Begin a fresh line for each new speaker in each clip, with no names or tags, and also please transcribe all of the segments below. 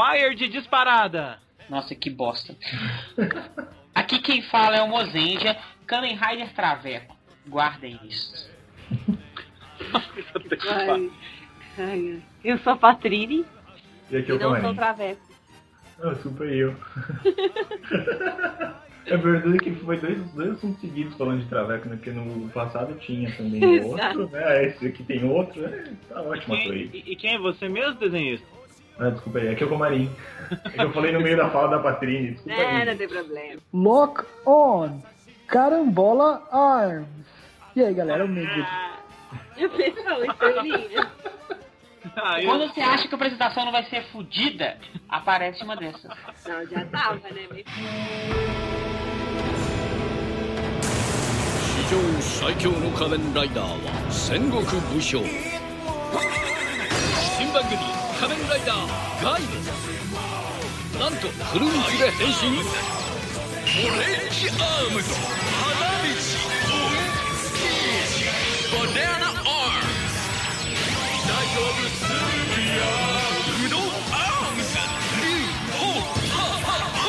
Fire de disparada.
Nossa, que bosta. Aqui quem fala é o Mozenja, Kamen Rider Traveco. Guardem isso.
Ai, ai, eu sou Patrini
E aqui
e
eu
não sou
Camarim.
Traveco.
Ah, super eu. É verdade que foi dois, dois assuntos seguidos falando de Traveco, né? Porque no passado tinha também outro, né? Esse aqui tem outro, né? Tá ótimo a
Quem-
aí.
e, e quem é você mesmo, desenhista?
Ah, desculpa aí, aqui é o Comarim. É que eu falei no meio da fala da Patrini, desculpa
É,
aí.
não tem problema.
Lock on! Carambola Arms! E aí galera, o Mendes.
Ah, já pensou em teoria?
Ah, eu-
Quando você acha que a apresentação não vai ser fodida, aparece uma dessas.
Não, já tava, né? Mas
史上最強の仮面ライダーは戦国武将新番組「仮面ラ イダーガイブ」なんとフルミスで変身。オレンジアームズ花道。オンステージバナナアームズ大丈夫スルビアうどんアームズリーホー。ハハハ。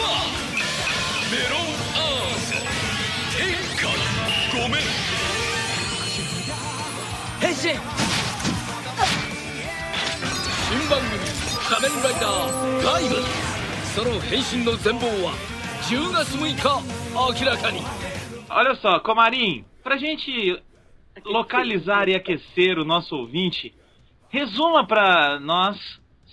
メロンアームズ。天下ごめん。
変身。
新番組「仮面ライダーライブ」その変身の全貌は10月6日明らかに
Olha só, Comarim, pra gente localizar e aquecer o nosso ouvinte, resuma pra nós,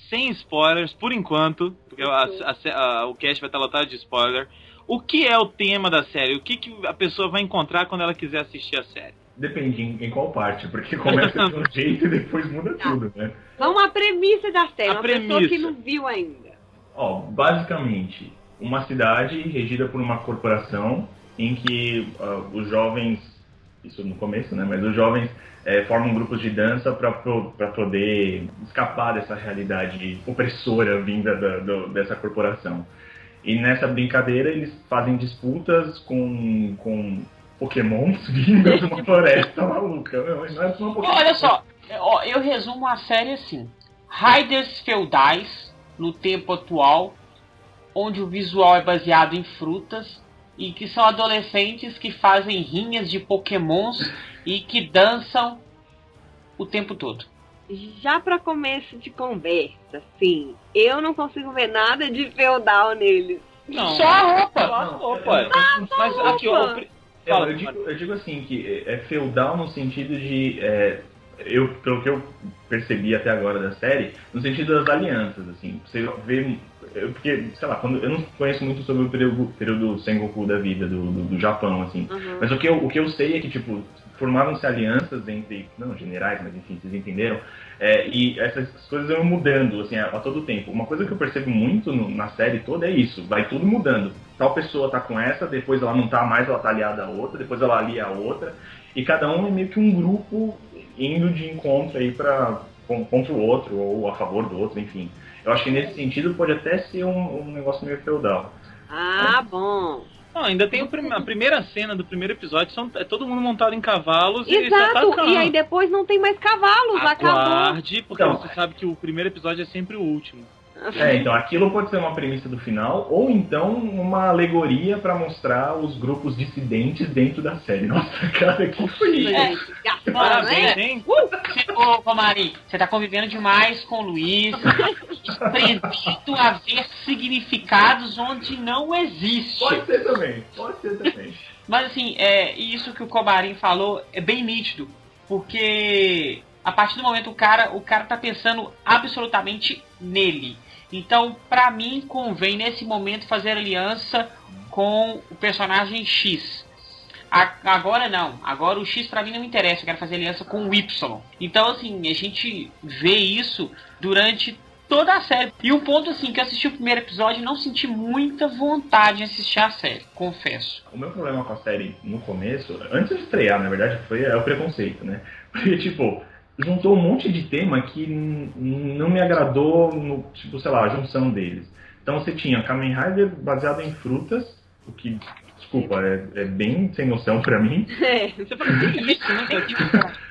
sem spoilers, por enquanto, porque a- a- a- o cast vai estar lotado de spoiler, o que é o tema da série? O que, que a pessoa vai encontrar quando ela quiser assistir a série?
Depende em, em qual parte, porque começa de um jeito e depois muda tudo, né?
Vamos à premissa da série.
A
uma pessoa
premissa.
que não viu ainda.
Ó, basicamente, uma cidade regida por uma corporação em que ah, os jovens, isso no começo, né? Mas os jovens eh, formam grupos de dança para poder escapar dessa realidade opressora vinda da- do- dessa corporação. E nessa brincadeira eles fazem disputas com, com pokémons vindos de uma floresta maluca. Não, não é uma Pokémon.
Olha só, ó, eu resumo a série assim: Raiders feudais no tempo atual, onde o visual é baseado em frutas e que são adolescentes que fazem rinhas de pokémons e que dançam o tempo todo.
Já pra começo de conversa, sim, eu não consigo ver nada de feudal neles.
Não.
Só a roupa!
Só a roupa. Mas aqui, ó, o pri-
É,
Fala,
eu, digo, eu digo assim, que é feudal no sentido de. é, eu, pelo que eu percebi até agora da série, no sentido das alianças, assim. Você vê. eu- porque, sei lá, quando, eu não conheço muito sobre o período, período Sengoku da vida, do, do, do Japão, assim.
Uhum.
Mas o que, eu, o que eu sei é que, tipo, formaram-se alianças entre, não generais, mas enfim, vocês entenderam, é, e essas coisas vão mudando, assim, a, a todo tempo. Uma coisa que eu percebo muito no- na série toda é isso, vai tudo mudando. Tal pessoa tá com essa, depois ela não tá mais, ela tá aliada a outra, depois ela alia a outra, e cada um é meio que um grupo indo de encontro aí pra, com- contra o outro, ou a favor do outro, enfim. Eu acho que nesse sentido pode até ser um, um negócio meio feudal.
Ah, bom.
Não, ainda tem o prim- a primeira cena do primeiro episódio, são, é todo mundo montado em cavalos e só tá
Exato.
calmo.
E aí depois não tem mais cavalos, acabou.
Aguarde, porque
Então.
você sabe que o primeiro episódio é sempre o último.
É, então aquilo pode ser uma premissa do final, ou então uma alegoria pra mostrar os grupos dissidentes dentro da série. Nossa, cara, que foi isso?
É.
Parabéns, hein?
Você- Ô, Comari, você tá convivendo demais com o Luiz, desprendido a ver significados onde não existe.
Pode ser também, pode ser também.
Mas assim, é, isso que o Cobarim falou é bem nítido, porque a partir do momento o cara, o cara tá pensando absolutamente nele. Então, pra mim, convém nesse momento fazer aliança com o personagem X. A- agora não, agora o X pra mim não interessa, eu quero fazer aliança com o Y. Então, assim, a gente vê isso durante toda a série. E um ponto assim, que eu assisti o primeiro episódio e não senti muita vontade de assistir a série, confesso.
O meu problema com a série no começo, antes de estrear, na verdade, foi é o preconceito, né? Porque, tipo, juntou um monte de tema que não me agradou, no, tipo, sei lá, a junção deles. Então você tinha Kamen Rider baseado em frutas, o que, desculpa, é, é bem sem noção pra mim.
É.
Você falou que isso, né?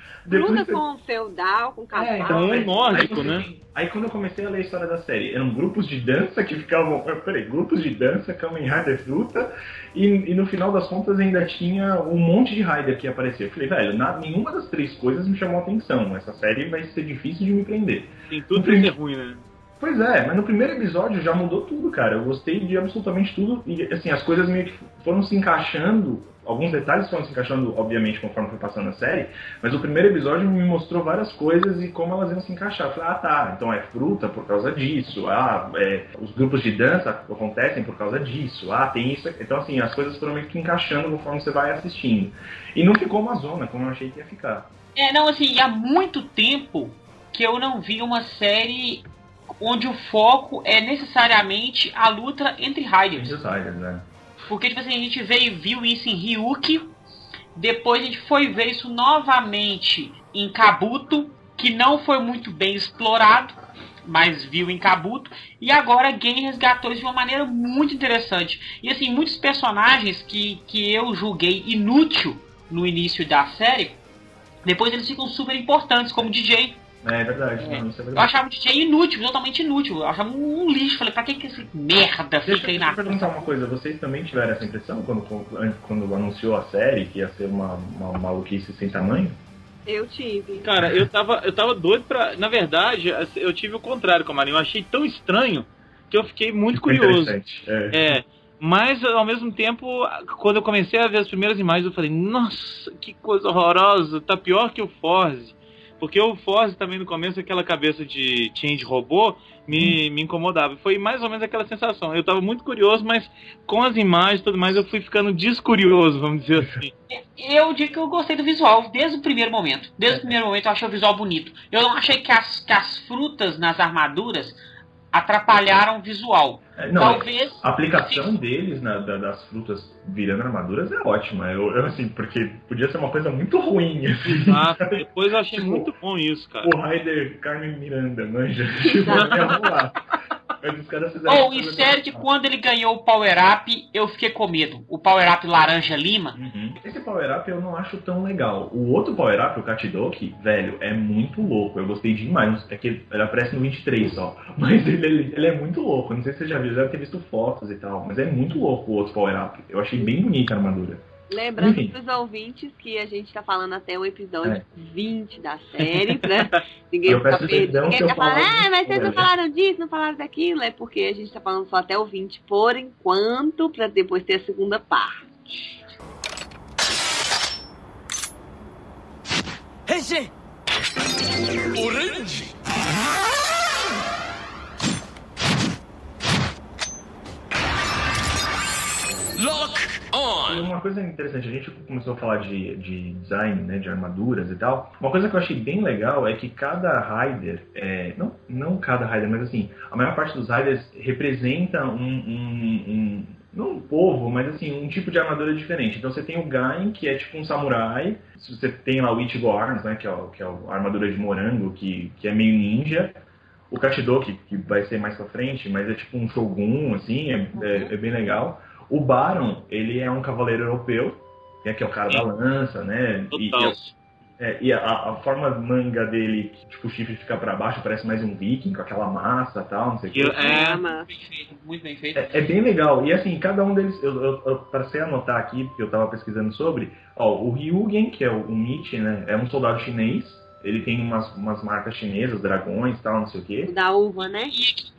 você-
com feudal, com cavalo.
É, então,
um
aí-
nórdico,
aí você
né?
Aí quando eu comecei a ler a história da série, eram grupos de dança que ficavam. Peraí, grupos de dança, Kamen Rider fruta, e, e no final das contas ainda tinha um monte de Rider que aparecia. Eu falei, velho, na- nenhuma das três coisas me chamou a atenção. Essa série vai ser difícil de me prender.
Tem tudo pra ser ruim, né?
Pois é, mas no primeiro episódio já mudou tudo, cara. Eu gostei de absolutamente tudo. E assim, as coisas meio que foram se encaixando. Alguns detalhes foram se encaixando, obviamente, conforme foi passando a série. Mas o primeiro episódio me mostrou várias coisas e como elas iam se encaixar. Eu falei, ah tá, então é fruta por causa disso. Ah, é, os grupos de dança acontecem por causa disso. Ah, tem isso. Então, assim, as coisas foram meio que encaixando conforme você vai assistindo. E não ficou uma zona, como eu achei que ia ficar.
É, não, assim, há muito tempo que eu não vi uma série onde o foco é necessariamente a luta entre Riders.
Muitos Riders, né?
Porque, tipo assim, a gente veio, viu isso em Ryuki, depois a gente foi ver isso novamente em Kabuto, que não foi muito bem explorado, mas viu em Kabuto, e agora Game resgatou isso de uma maneira muito interessante. E assim, muitos personagens que, que eu julguei inútil no início da série, depois eles ficam super importantes, como DJ.
É verdade,
É.
não, isso é
Eu
verdade.
achava o DJ inútil, totalmente inútil. Eu achava um lixo. Falei, pra que, que esse merda
Deixa
fica aí
eu
na
te perguntar uma coisa, vocês também tiveram essa impressão quando, quando anunciou a série que ia ser uma, uma maluquice sem tamanho?
Eu tive.
Cara, eu tava, eu tava doido pra. Na verdade, assim, eu tive o contrário com a Marinho. Eu achei tão estranho que eu fiquei muito curioso.
É.
É. Mas ao mesmo tempo, quando eu comecei a ver as primeiras imagens, eu falei, nossa, que coisa horrorosa, tá pior que o Forze. Porque o Forze também no começo, aquela cabeça de change robô, me, me incomodava. Foi mais ou menos aquela sensação. Eu tava muito curioso, mas com as imagens e tudo mais, eu fui ficando descurioso, vamos dizer assim.
Eu digo que eu gostei do visual desde o primeiro momento. Desde o primeiro momento eu achei o visual bonito. Eu não achei que as, que as frutas nas armaduras atrapalharam o visual.
É, Não,
Talvez.
a aplicação deles na- da- das frutas virando armaduras é ótima. Eu, eu, assim, porque podia ser uma coisa muito ruim, assim.
Ah, depois eu achei muito bom isso, cara.
O Raider Carmen Miranda, manja. Tipo, ia rolar. Mas os caras fizeram.
Ou em
coisa-
sério que quando ele ganhou o Power Up, eu fiquei com medo. O Power Up Laranja Lima.
Uhum. Esse Power Up eu não acho tão legal. O outro Power Up, o Katidoki, velho, é muito louco. Eu gostei demais. É que ele aparece no 23 só. Mas ele, ele, ele é muito louco. Não sei se você já viu, já deve ter visto fotos e tal. Mas é muito louco o outro Power Up. Eu achei bem bonita a armadura.
Lembrando
para
os ouvintes que a gente está falando até o episódio
é.
20 da série, né? Ninguém
eu
fica perdido. Ninguém tá falando, ah, mas vocês não falaram disso, não falaram daquilo, é porque a gente está falando só até o 20 por enquanto, para depois ter a segunda parte.
Henshin! Orange! Lock! on!
Uma coisa interessante, a gente começou a falar de, de design, né, de armaduras e tal. Uma coisa que eu achei bem legal é que cada rider, é, não, não cada rider, mas assim, a maior parte dos riders representa um, um, um não um povo, mas assim, um tipo de armadura diferente. Então você tem o Gain, que é tipo um samurai. Você tem lá o Ichigo Arms, né, que é, o, que é a armadura de morango, que, que é meio ninja. O Kashidoki, que vai ser mais pra frente, mas é tipo um Shogun, assim, é, é uhum. é, é bem legal. O Baron, ele é um cavaleiro europeu, né, que é o cara da lança, né? E,
Total.
é, e a, a forma manga dele, que, tipo, o chifre fica pra baixo, parece mais um viking, com aquela massa e tal, não sei o que.
É.
Bem feito, muito bem feito.
É, é bem legal. E assim, cada um deles, eu, eu, eu passei a anotar aqui, porque eu tava pesquisando sobre, ó, o Ryugen, que é o, o Nietzsche, né, é um soldado chinês, ele tem umas, umas marcas chinesas, dragões e tal, não sei o quê.
da uva, né?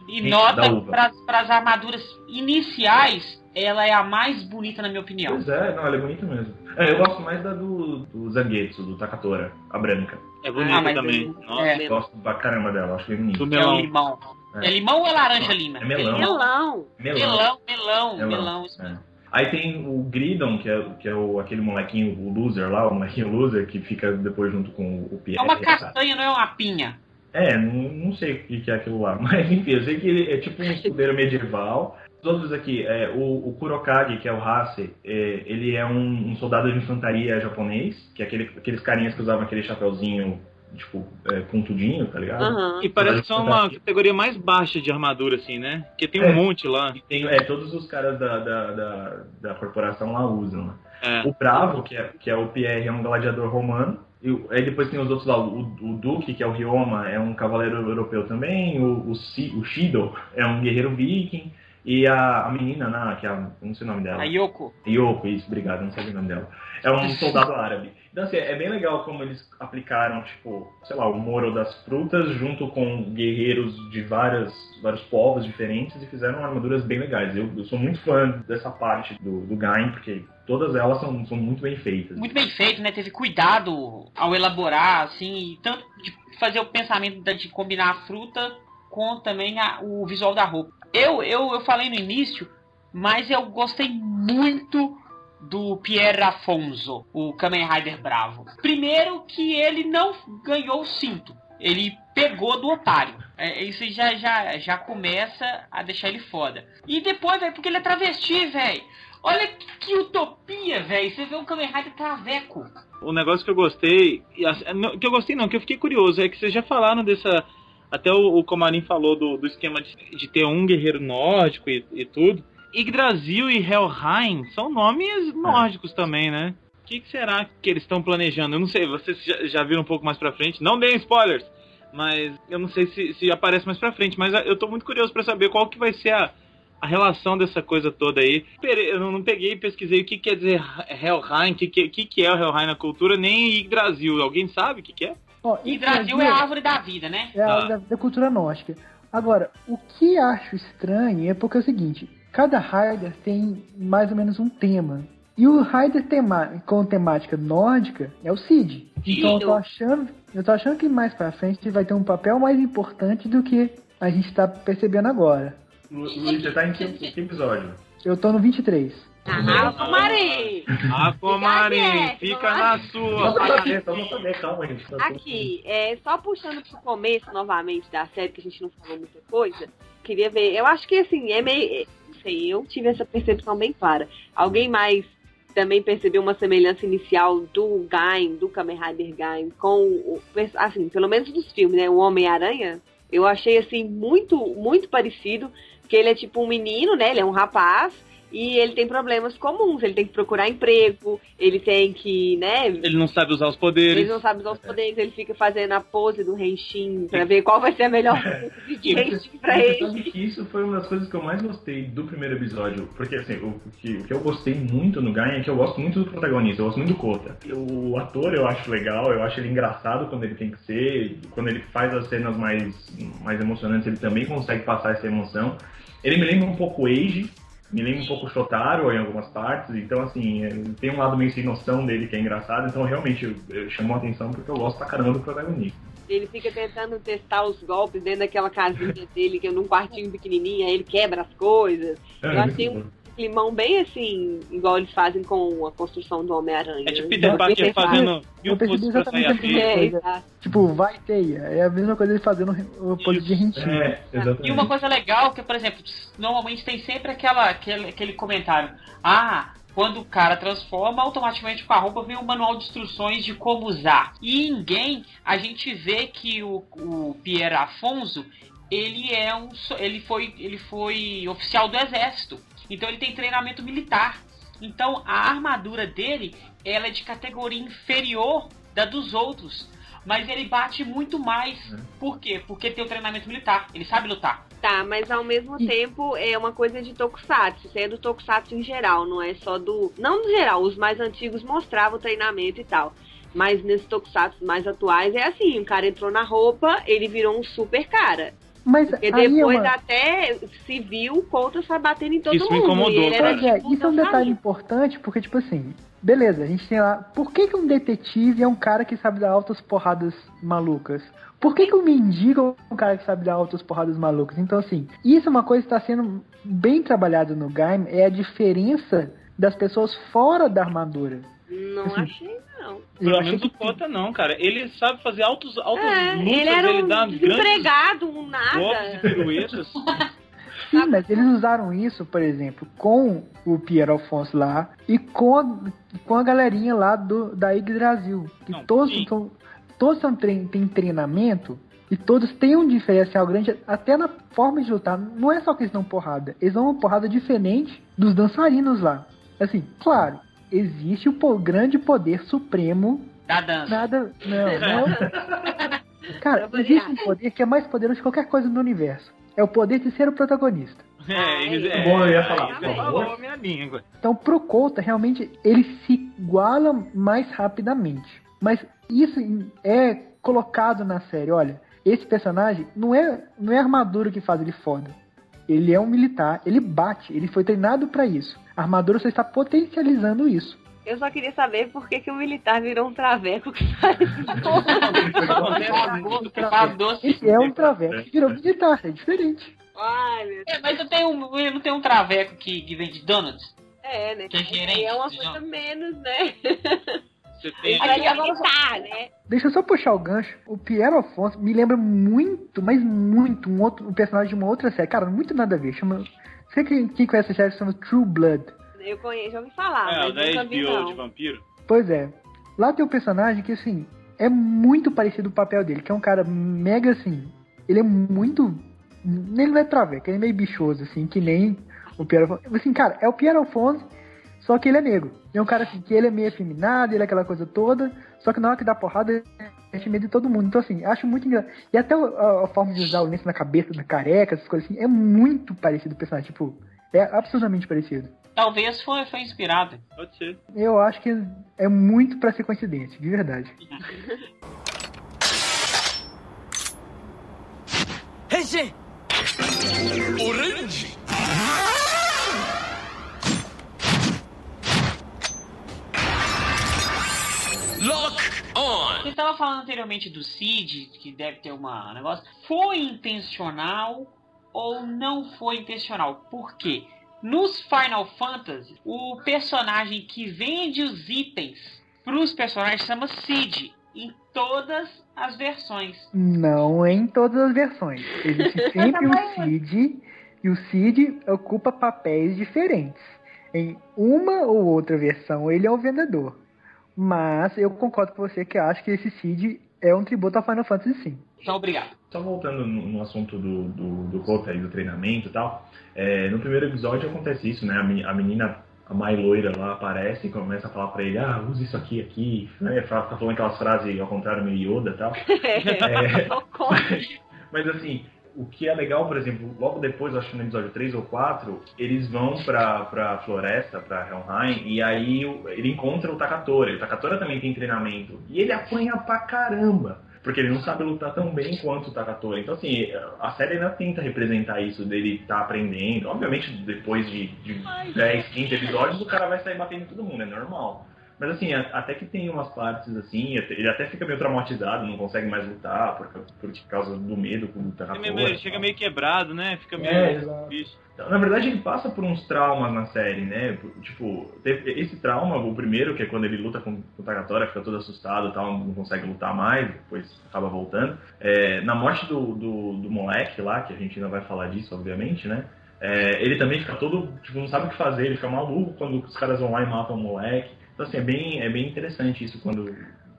E, e nota para as armaduras iniciais, ela é a mais bonita na minha opinião.
Pois é, não, ela é bonita mesmo. É, eu gosto mais da do, do Zangetsu, do Takatora, a branca.
é bonito
Ah,
também.
eu-
Nossa,
É.
Eu gosto pra caramba dela, acho bem bonita.
do
Que é
melão.
limão.
É.
É, limão ou é laranja lima?
É melão.
Melão.
Melão, melão,
Melão.
melão. isso
É. Aí tem o Gridon, que é, que é o, aquele molequinho, o loser lá, o molequinho loser, que fica depois junto com o Pierre.
É uma castanha, não é uma pinha.
É, não, não sei o que é aquilo lá, mas enfim, eu sei que ele é tipo um escudeiro medieval. Todos aqui, é, o, o Kurokage, que é o Hase, é, ele é um, um soldado de infantaria japonês, que é aquele, aqueles carinhas que usavam aquele chapeuzinho, tipo, é, pontudinho, tá ligado?
Aham.
E parece que são uma categoria mais baixa de armadura, assim, né? Porque tem um
É.
monte lá.
Tem, é, todos os caras da, da, da, da corporação lá usam. né?
É.
O Bravo, que é, que é o Pierre, é um gladiador romano. E aí depois tem os outros lá, o, o Duque, que é o Ryoma, é um cavaleiro europeu também, o, o, Si- o Shido é um guerreiro viking, e a, a menina, né, que é a, não sei o nome dela.
A Yoko.
Yoko, isso, obrigado, não sabia o nome dela. É um soldado árabe. Então, assim, é bem legal como eles aplicaram, tipo, sei lá, o Moro das frutas junto com guerreiros de várias, vários povos diferentes e fizeram armaduras bem legais. Eu, eu sou muito fã dessa parte do, do Gaim, porque todas elas são, são muito bem feitas.
Muito bem feito, né? Teve cuidado ao elaborar, assim, tanto de fazer o pensamento de combinar a fruta com também a- o visual da roupa. Eu, eu, eu falei no início, mas eu gostei muito do Pierre Afonso, o Kamen Rider Bravo. Primeiro que ele não ganhou o cinto. Ele pegou do otário. É, isso já, já, já começa a deixar ele foda. E depois, velho, porque ele é travesti, velho. Olha que, que utopia, velho. Você vê um Kamen Rider traveco.
O negócio que eu gostei, não, que eu gostei não, que eu fiquei curioso, é que vocês já falaram dessa. Até o, o Comarim falou do, do esquema de, de ter um guerreiro nórdico e, e tudo. Yggdrasil e Helheim são nomes nórdicos também, né? O que, que será que eles estão planejando? Eu não sei, vocês já, já viram um pouco mais pra frente. Não deem spoilers! Mas eu não sei se, se aparece mais pra frente. Mas eu tô muito curioso pra saber qual que vai ser a, a relação dessa coisa toda aí. Eu não peguei e pesquisei o que quer dizer Helheim, o que, que, que é o Helheim na cultura, nem Yggdrasil. Alguém sabe o que, que é?
E Brasil é a árvore da vida, né?
É a
Tá.
da, da cultura nórdica. Agora, o que acho estranho é porque é o seguinte: cada Rider tem mais ou menos um tema. E o Rider tema, com temática nórdica é o Cid. Então eu tô achando, eu tô achando que mais pra frente vai ter um papel mais importante do que a gente tá percebendo agora.
Lu- Luiz, você tá em que, que episódio?
Eu tô no 23.
Ah, Comarim!
Ah, Comarim,
Fica
na sua.
pra saber, só pra saber, calma, gente. tá
Aqui, é, só puxando pro começo novamente da série, que a gente não falou muita coisa, queria ver. Eu acho que assim, é meio. Sei, eu tive essa percepção bem clara. Alguém mais também percebeu uma semelhança inicial do Gaim, do Kamen Rider Gaim, com o. Assim, pelo menos dos filmes, né? O Homem-Aranha. Eu achei assim, muito, muito parecido. Porque ele é tipo um menino, né? Ele é um rapaz. E ele tem problemas comuns. Ele tem que procurar emprego. Ele tem que, né?
Ele não sabe usar os
Ele
poderes.
não sabe usar os poderes, ele fica fazendo a pose do Henshin pra ver qual vai ser a melhor pose de Henshin pra
Você
ele.
sabe que isso foi uma das coisas que eu mais gostei do primeiro episódio. Porque, assim, o, o que, o que eu gostei muito no Gaia é que eu gosto muito do protagonista, eu gosto muito do Kota. O ator eu acho legal, eu acho ele engraçado quando ele tem que ser, quando ele faz as cenas mais, mais emocionantes, ele também consegue passar essa emoção. Ele me lembra um pouco o Age, me lembra um pouco o Shotaro em algumas partes, então, assim, é, tem um lado meio sem noção dele que é engraçado, então realmente eu, eu chamou a atenção porque eu gosto pra caramba do protagonista.
Ele fica tentando testar os golpes dentro daquela casinha dele, que é num quartinho pequenininho, aí ele quebra as coisas. Eu achei um climão bem assim, igual eles fazem com a construção do Homem-Aranha.
É tipo? Peter Parker fazendo mil
percebi
pulsos pra sair a.
É.
Tipo, vai teia. É a mesma coisa ele fazendo o pose de Henshin.
É, exatamente.
E uma coisa legal que, por exemplo, normalmente tem sempre aquela, aquele, aquele comentário. Ah, quando o cara transforma, automaticamente com a roupa vem um manual de instruções de como usar. E em Game, a gente vê que o, o Pierre Afonso, ele é um. so- Ele foi, ele foi oficial do exército. Então ele tem treinamento militar. Então a armadura dele ela é de categoria inferior da dos outros. Mas ele bate muito mais. Por quê? Porque tem o treinamento militar. Ele sabe lutar.
Tá, mas ao mesmo
E-
tempo é uma coisa de Tokusatsu. Isso aí é do Tokusatsu em geral, não é só do. Não no geral, os mais antigos mostravam treinamento e tal. Mas nesses Tokusatsu mais atuais é assim: o cara entrou na roupa, ele virou um super cara.
Mas
Porque
aí é
depois
uma...
até se viu o Contra sai batendo em todo
Isso me
mundo.
incomodou,
e ele era,
Pois é,
tipo,
isso é um detalhe importante, porque, tipo assim, beleza, a gente tem lá. Por que, que um detetive é um cara que sabe dar altas porradas malucas? Por que, que um mendigo é um cara que sabe dar altas porradas malucas? Então, assim, isso é uma coisa que está sendo bem trabalhada no game, é a diferença das pessoas fora da armadura.
Não
Assim,
achei, não.
Pelo
achei
menos o Kota não, cara. Ele sabe fazer altos, altas
É,
lutas,
ele era um
dá grandes
desempregado, um
golpes e
nada.
piruetas.
Sim, mas eles usaram isso, por exemplo, com o Pierre Alfonso lá e com a, com a galerinha lá do, da Yggdrasil. Que
Não,
todos
sim.
são, todos são trein, têm treinamento e todos têm um diferencial grande até na forma de lutar. Não é só que eles dão porrada, eles dão uma porrada diferente dos dançarinos lá. Assim, claro, existe o po- grande poder supremo
Da dança.
Nada. Não, não. Cara, existe um poder que é mais poderoso que qualquer coisa no universo. É o poder de ser o protagonista.
É, eles- é,
Bom, eu ia falar,
falou a minha língua.
Então, pro Kouta, realmente, ele se iguala mais rapidamente. Mas isso é colocado na série. Olha, esse personagem não é, não é a armadura que faz ele foda. Ele é um militar, ele bate, ele foi treinado pra isso. A armadura só está potencializando isso.
Eu só queria saber por que, que o militar virou um traveco que.
Ele é um traveco que virou militar, é diferente.
Ai, meu Deus.
É, mas não tem um, não tem um traveco que, que vende donuts?
É, né?
Que é gerente,
é uma
não.
coisa menos, né?
Você tem.
Aí é militar, né?
Deixa eu só puxar o gancho. O Pierre Alfonso me lembra muito, mas muito, um, outro, um personagem de uma outra série. Cara, muito nada a ver. Chama. Sei que quem conhece a série chama True Blood.
Eu conheço, já ouvi falar,
É, o
mas
da
nunca vi,
HBO
não.
de vampiro.
Pois é. Lá tem um personagem que, assim, é muito parecido o papel dele, que é um cara mega, assim. Ele é muito. Ele não é traveco, ele é meio bichoso, assim, que nem o Pierre Alfonso. Assim, cara, é o Pierre Alfonso, só que ele é negro. É um cara, assim, que ele é meio afeminado, ele é aquela coisa toda, só que na hora que dá porrada, ele tem medo de todo mundo. Então, assim, acho muito engraçado. E até a, a forma de usar o lenço na cabeça, na careca, essas coisas assim, é muito parecido o personagem. Tipo, é absurdamente parecido.
Talvez foi, foi inspirado.
Pode ser.
Eu acho que é muito pra ser coincidência, de verdade.
変身 Lock on!
Você estava falando anteriormente do Cid, que deve ter uma negócio. Foi intencional ou não foi intencional? Por quê? Nos Final Fantasy, o personagem que vende os itens para os personagens chama Cid em todas as versões.
Não em todas as versões. Existe sempre o é Cid e o Cid ocupa papéis diferentes. Em uma ou outra versão, ele é o vendedor. Mas eu concordo com você que acho que esse Cid é um tributo ao Final Fantasy sim.
Então, obrigado.
Só voltando no, no assunto do, do, do Kota e do treinamento e tal, é, no primeiro episódio acontece isso, né? A, meni- a menina, a Mai Loira lá aparece e começa a falar pra ele, ah, usa isso aqui, aqui, né? Fica falando aquelas frases ao contrário, meio Yoda e tal. É, mas assim, o que é legal, por exemplo, logo depois, acho que no episódio 3 ou 4, eles vão pra, pra floresta, pra Helheim, e aí ele encontra o Takatora. O Takatora também tem treinamento. E ele apanha pra caramba. Porque ele não sabe lutar tão bem quanto o Takatora. Então, assim, a série ainda tenta representar isso dele tá aprendendo. Obviamente, depois de, de 10, 15 episódios, o cara vai sair batendo em todo mundo, é normal. Mas assim, até que tem umas partes assim, ele até fica meio traumatizado, não consegue mais lutar por, por causa do medo com o
Ele, meio- ele chega meio quebrado, né? Fica meio.
É,
bicho.
Então, Na verdade, ele passa por uns traumas na série, né? Tipo, esse trauma, o primeiro, que é quando ele luta com, com o Takatora, fica todo assustado e tal, não consegue lutar mais, depois acaba voltando. É, na morte do, do, do moleque lá, que a gente ainda vai falar disso, obviamente, né? É, ele também fica todo, tipo, não sabe o que fazer, ele fica maluco quando os caras vão lá e matam o moleque. Então, assim, é bem, é bem interessante isso quando,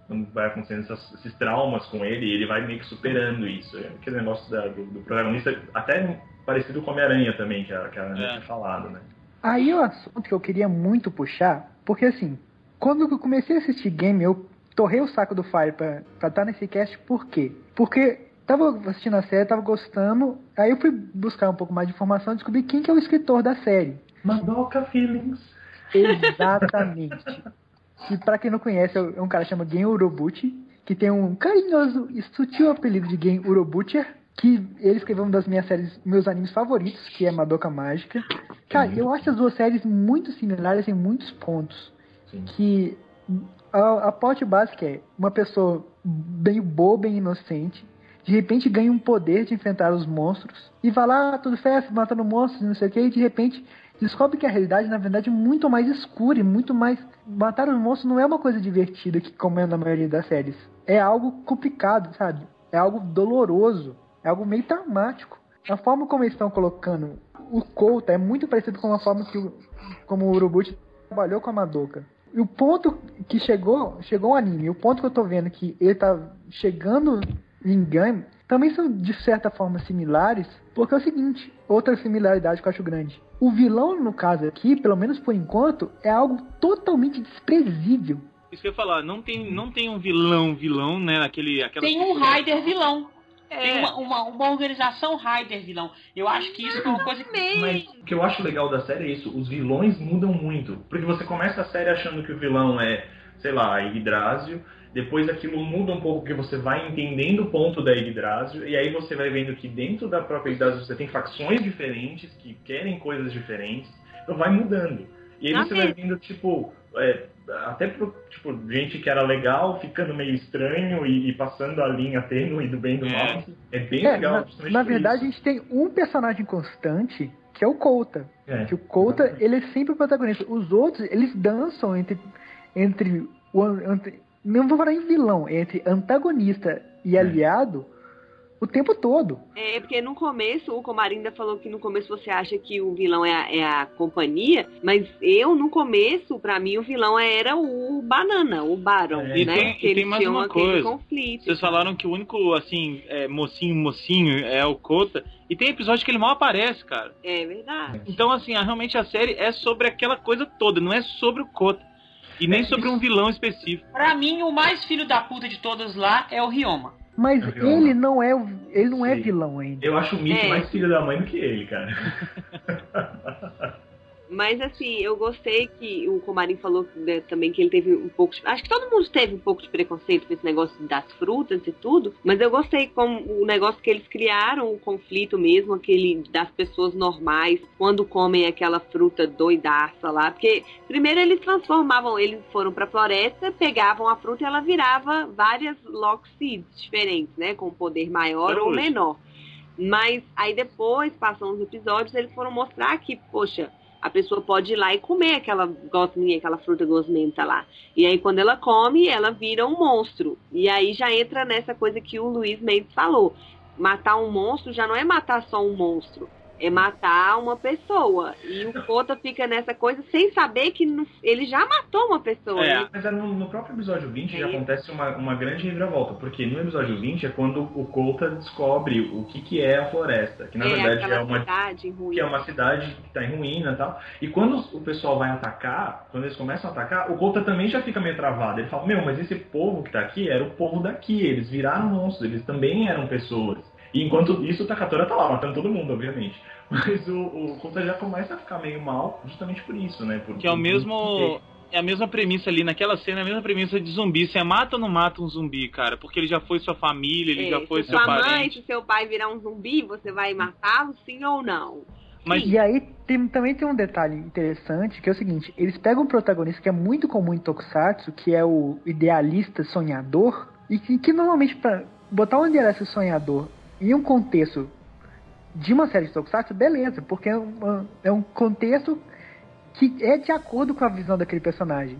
quando vai acontecendo essas- esses traumas com ele e ele vai meio que superando isso. É aquele negócio da- do, do protagonista, até parecido com Homem-Aranha também, que a, que a Ana
É.
tinha falado, né?
Aí o assunto que eu queria muito puxar, porque assim, quando eu comecei a assistir game, eu torrei o saco do Fire pra estar nesse cast, por quê? Porque tava assistindo a série, tava gostando, aí eu fui buscar um pouco mais de informação e descobri quem que é o escritor da série.
Madoka Feelings.
Exatamente. e pra quem não conhece, é um cara que chama Gen Urobuchi, que tem um carinhoso e sutil apelido de Gen Urobucher, que ele escreveu uma das minhas séries, meus animes favoritos, que é Madoka Mágica. Cara, eu acho as duas séries muito similares em muitos pontos.
Sim.
Que a, a plot básica é uma pessoa bem boba e inocente, de repente ganha um poder de enfrentar os monstros, e vai lá, tudo festa, matando monstros, não sei o que, e de repente descobre que a realidade, na verdade, é muito mais escura e muito mais. Matar os monstros não é uma coisa divertida, que como é na maioria das séries. É algo complicado, sabe? É algo doloroso. É algo meio traumático. A forma como eles estão colocando o Kouta é muito parecido com a forma que o, como o Urobuchi trabalhou com a Madoka. E o ponto que chegou, chegou o anime, o ponto que eu tô vendo que ele tá chegando em game, também são de certa forma similares, porque é o seguinte, outra similaridade que eu acho grande. O vilão, no caso aqui, pelo menos por enquanto, é algo totalmente desprezível.
Isso que eu ia falar, não tem, não tem um vilão, vilão, né? Aquele, aquela
Tem um Raider vilão. Tem
É,
uma, uma, uma organização Raider vilão. Eu acho que isso é uma coisa que.
Mas o que eu acho legal da série é isso, os vilões mudam muito. Porque você começa a série achando que o vilão é, sei lá, Yggdrasil, depois aquilo muda um pouco porque você vai entendendo o ponto da Yggdrasil, e aí você vai vendo que dentro da própria Yggdrasil você tem facções diferentes que querem coisas diferentes, então vai mudando. E aí você vai vendo, tipo, é, até pro, tipo, gente que era legal ficando meio estranho e, e passando a linha tênue do bem e do
É.
mal. É bem
É,
legal.
na, na verdade, a
isso.
gente tem um personagem constante, que é o Couta.
É,
Que o Couta,
exatamente.
ele é sempre o protagonista. Os outros, eles dançam entre, entre o entre, não vou falar em vilão, entre antagonista e
É.
aliado o tempo todo.
É, porque no começo, o Comarinda falou que no começo você acha que o vilão é a, é a companhia, mas eu, no começo, pra mim, o vilão era o Banana, o Baron,
É.
E
né?
tem-
que
e tem mais uma
aquele
coisa.
conflito.
Vocês falaram que o único, assim, é, mocinho, mocinho é o Kota. E tem episódio que ele mal aparece, cara.
É verdade.
Então, assim, a- realmente a série é sobre aquela coisa toda, não é sobre o Kota. E nem
É
sobre um vilão específico.
Pra mim, o mais filho da puta de todos lá é o Ryoma.
Mas
É vilão.
ele não é o- ele não é
Sim.
vilão ainda.
Eu acho o Mickey
É.
mais filho da mãe do que ele, cara.
Mas assim, eu gostei que o Comarim falou né, também que ele teve um pouco de, Acho que todo mundo teve um pouco de preconceito com esse negócio das frutas e tudo. Mas eu gostei como o negócio que eles criaram, o conflito mesmo, aquele das pessoas normais, quando comem aquela fruta doidaça lá. Porque primeiro eles transformavam, eles foram pra floresta, pegavam a fruta e ela virava várias Lock Seeds diferentes, né? Com poder maior ou menor. Mas aí depois, passam os episódios, eles foram mostrar que, poxa, a pessoa pode ir lá e comer aquela gosminha, aquela fruta gosmenta lá. E aí, quando ela come, ela vira um monstro. E aí já entra nessa coisa que o Luiz Mendes falou. Matar um monstro já não é matar só um monstro. É matar uma pessoa. E o Kota fica nessa coisa sem saber que no- ele já matou uma pessoa.
É.
Mas é no, no próprio episódio 20 já
É.
acontece uma, uma grande reviravolta, porque no episódio 20 é quando o Colta descobre o que, que é a floresta, que na
é
verdade é uma,
cidade ruim.
que é uma cidade que está em ruína e tal. E quando o pessoal vai atacar, quando eles começam a atacar, o Colta também já fica meio travado. Ele fala, meu, mas esse povo que tá aqui era o povo daqui, eles viraram monstros, eles também eram pessoas. E enquanto isso, o Takatora tá lá, matando todo mundo, obviamente. Mas o, o já começa a ficar meio mal justamente por isso, né? Por,
Que é o mesmo. É a mesma premissa ali, naquela cena, é a mesma premissa de zumbi. Você mata ou não mata um zumbi, cara? Porque ele já foi sua família, ele
É,
já foi
se
seu
sua mãe,
parente.
se seu pai virar um zumbi, você vai matá-lo, sim ou não?
Mas
E aí tem- também tem um detalhe interessante, que é o seguinte, eles pegam um protagonista que é muito comum em Tokusatsu, que é o idealista sonhador, e que, que normalmente para botar um idealista sonhador em um contexto de uma série de Tokusatsu, beleza, porque é, uma- é um contexto que é de acordo com a visão daquele personagem.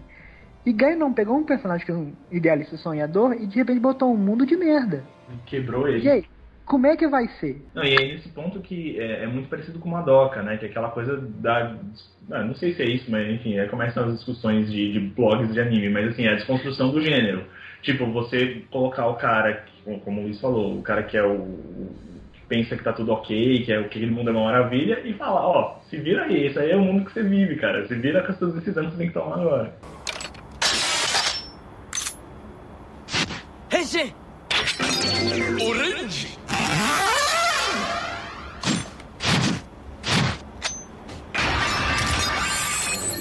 E Gai não pegou um personagem que é um idealista sonhador e de repente botou um mundo de merda.
Quebrou ele.
E aí, como é que vai ser?
Não, e aí nesse ponto que é, é muito parecido com Madoka, né? Que é aquela coisa da. ah, não sei se é isso, mas enfim, aí começam as discussões de, de blogs de anime, mas assim, é a desconstrução do gênero. Tipo, você colocar o cara, que, como o Luiz falou, o cara que é o, que pensa que tá tudo ok, que é o que o mundo é uma maravilha, e falar, ó, se vira aí, esse aí é o mundo que você vive, cara. Se vira com as suas decisões que você tem que tomar agora.
Orange!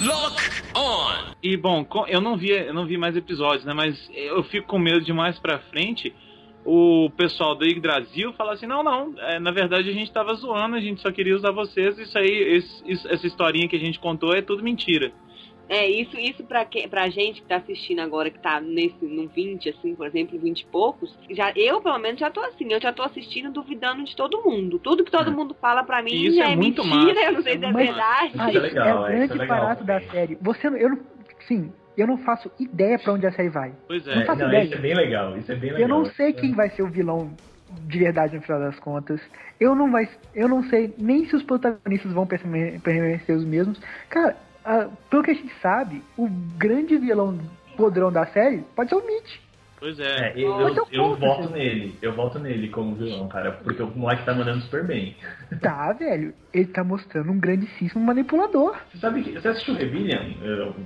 Lock on!
E bom, eu não vi, eu não vi mais episódios, né? Mas eu fico com medo de mais pra frente o pessoal do Yggdrasil falar assim, não, não, é, na verdade a gente tava zoando, a gente só queria usar vocês, isso aí, esse- isso- essa historinha que a gente contou é tudo mentira.
É, isso, isso pra, que, pra gente que tá assistindo agora, que tá nesse, no 20, assim, por exemplo, 20 e poucos, já, eu, pelo menos, já tô assim, eu já tô assistindo duvidando de todo mundo. Tudo que todo
É.
mundo fala pra mim
isso é
é,
muito
mentira,
massa,
eu não sei
é
se é
muito
verdade.
Isso
Aí,
é legal,
é
é,
o grande
é legal
barato da série. Você, não- eu não, sim, eu não faço ideia pra onde a série vai.
Pois
Não
é.
faço
não,
ideia.
isso é bem legal, isso é bem legal.
Eu não sei quem vai ser o vilão de verdade no final das contas. Eu não vai, eu não sei nem se os protagonistas vão permanecer permanecer os mesmos. Cara, a- pelo que a gente sabe, o grande vilão podrão da série pode ser o Mitch.
Pois
É,
é.
eu, eu,
eu
eu voto nele. Eu voto nele como vilão, cara. Porque o moleque tá mandando super bem.
Tá, velho. Ele tá mostrando um grandíssimo manipulador.
Você sabe que. Você assistiu Rebellion?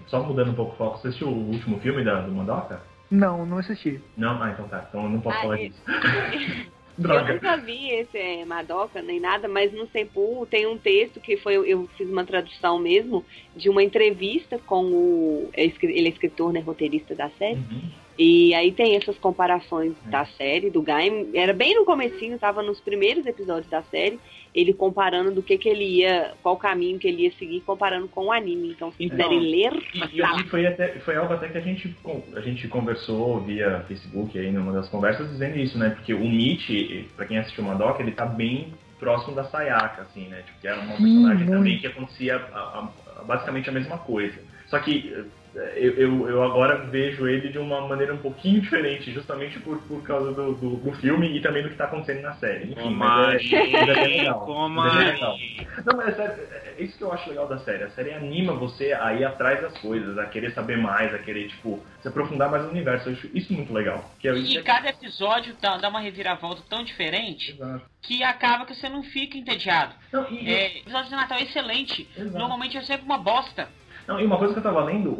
Só mudando um pouco o foco, você assistiu o último filme da, do Mandoka?
Não, não assisti.
Não? Ah, então tá. Então eu não posso
Ah,
falar
é.
disso.
Eu
Droga.
nunca vi esse é, Madoka nem nada, mas no Senpu tem um texto que foi eu fiz uma tradução mesmo de uma entrevista com o é ele é escritor, né, roteirista da série.
Uhum.
E aí tem essas comparações da série, do Gaim. Era bem no comecinho, tava nos primeiros episódios da série, ele comparando do que que ele ia, qual caminho que ele ia seguir, comparando com o anime. Então, se
Então,
quiserem ler,
E,
tá
e foi, até, foi algo até que a gente, a gente conversou via Facebook aí numa das conversas dizendo isso, né? Porque o Mitch, pra quem assistiu Madoka, ele tá bem próximo da Sayaka, assim, né? Tipo, que era uma
Sim,
personagem também que acontecia a- a- a- basicamente a mesma coisa. Só que eu, eu, eu agora vejo ele de uma maneira um pouquinho diferente, justamente por, por causa do, do, do filme e também do que tá acontecendo na série. Enfim, mas é, mas é legal. Mas é legal. Não, mas é, sério, é isso que eu acho legal da série. A série anima você a ir atrás das coisas, a querer saber mais, a querer, tipo, se aprofundar mais no universo. Eu acho isso muito legal. Que é,
E cada episódio dá, dá uma reviravolta tão diferente
Exato.
que acaba que você não fica entediado.
Não, e,
É, episódio de Natal é excelente.
Exato.
Normalmente é sempre uma bosta.
Não, e uma coisa que eu tava lendo,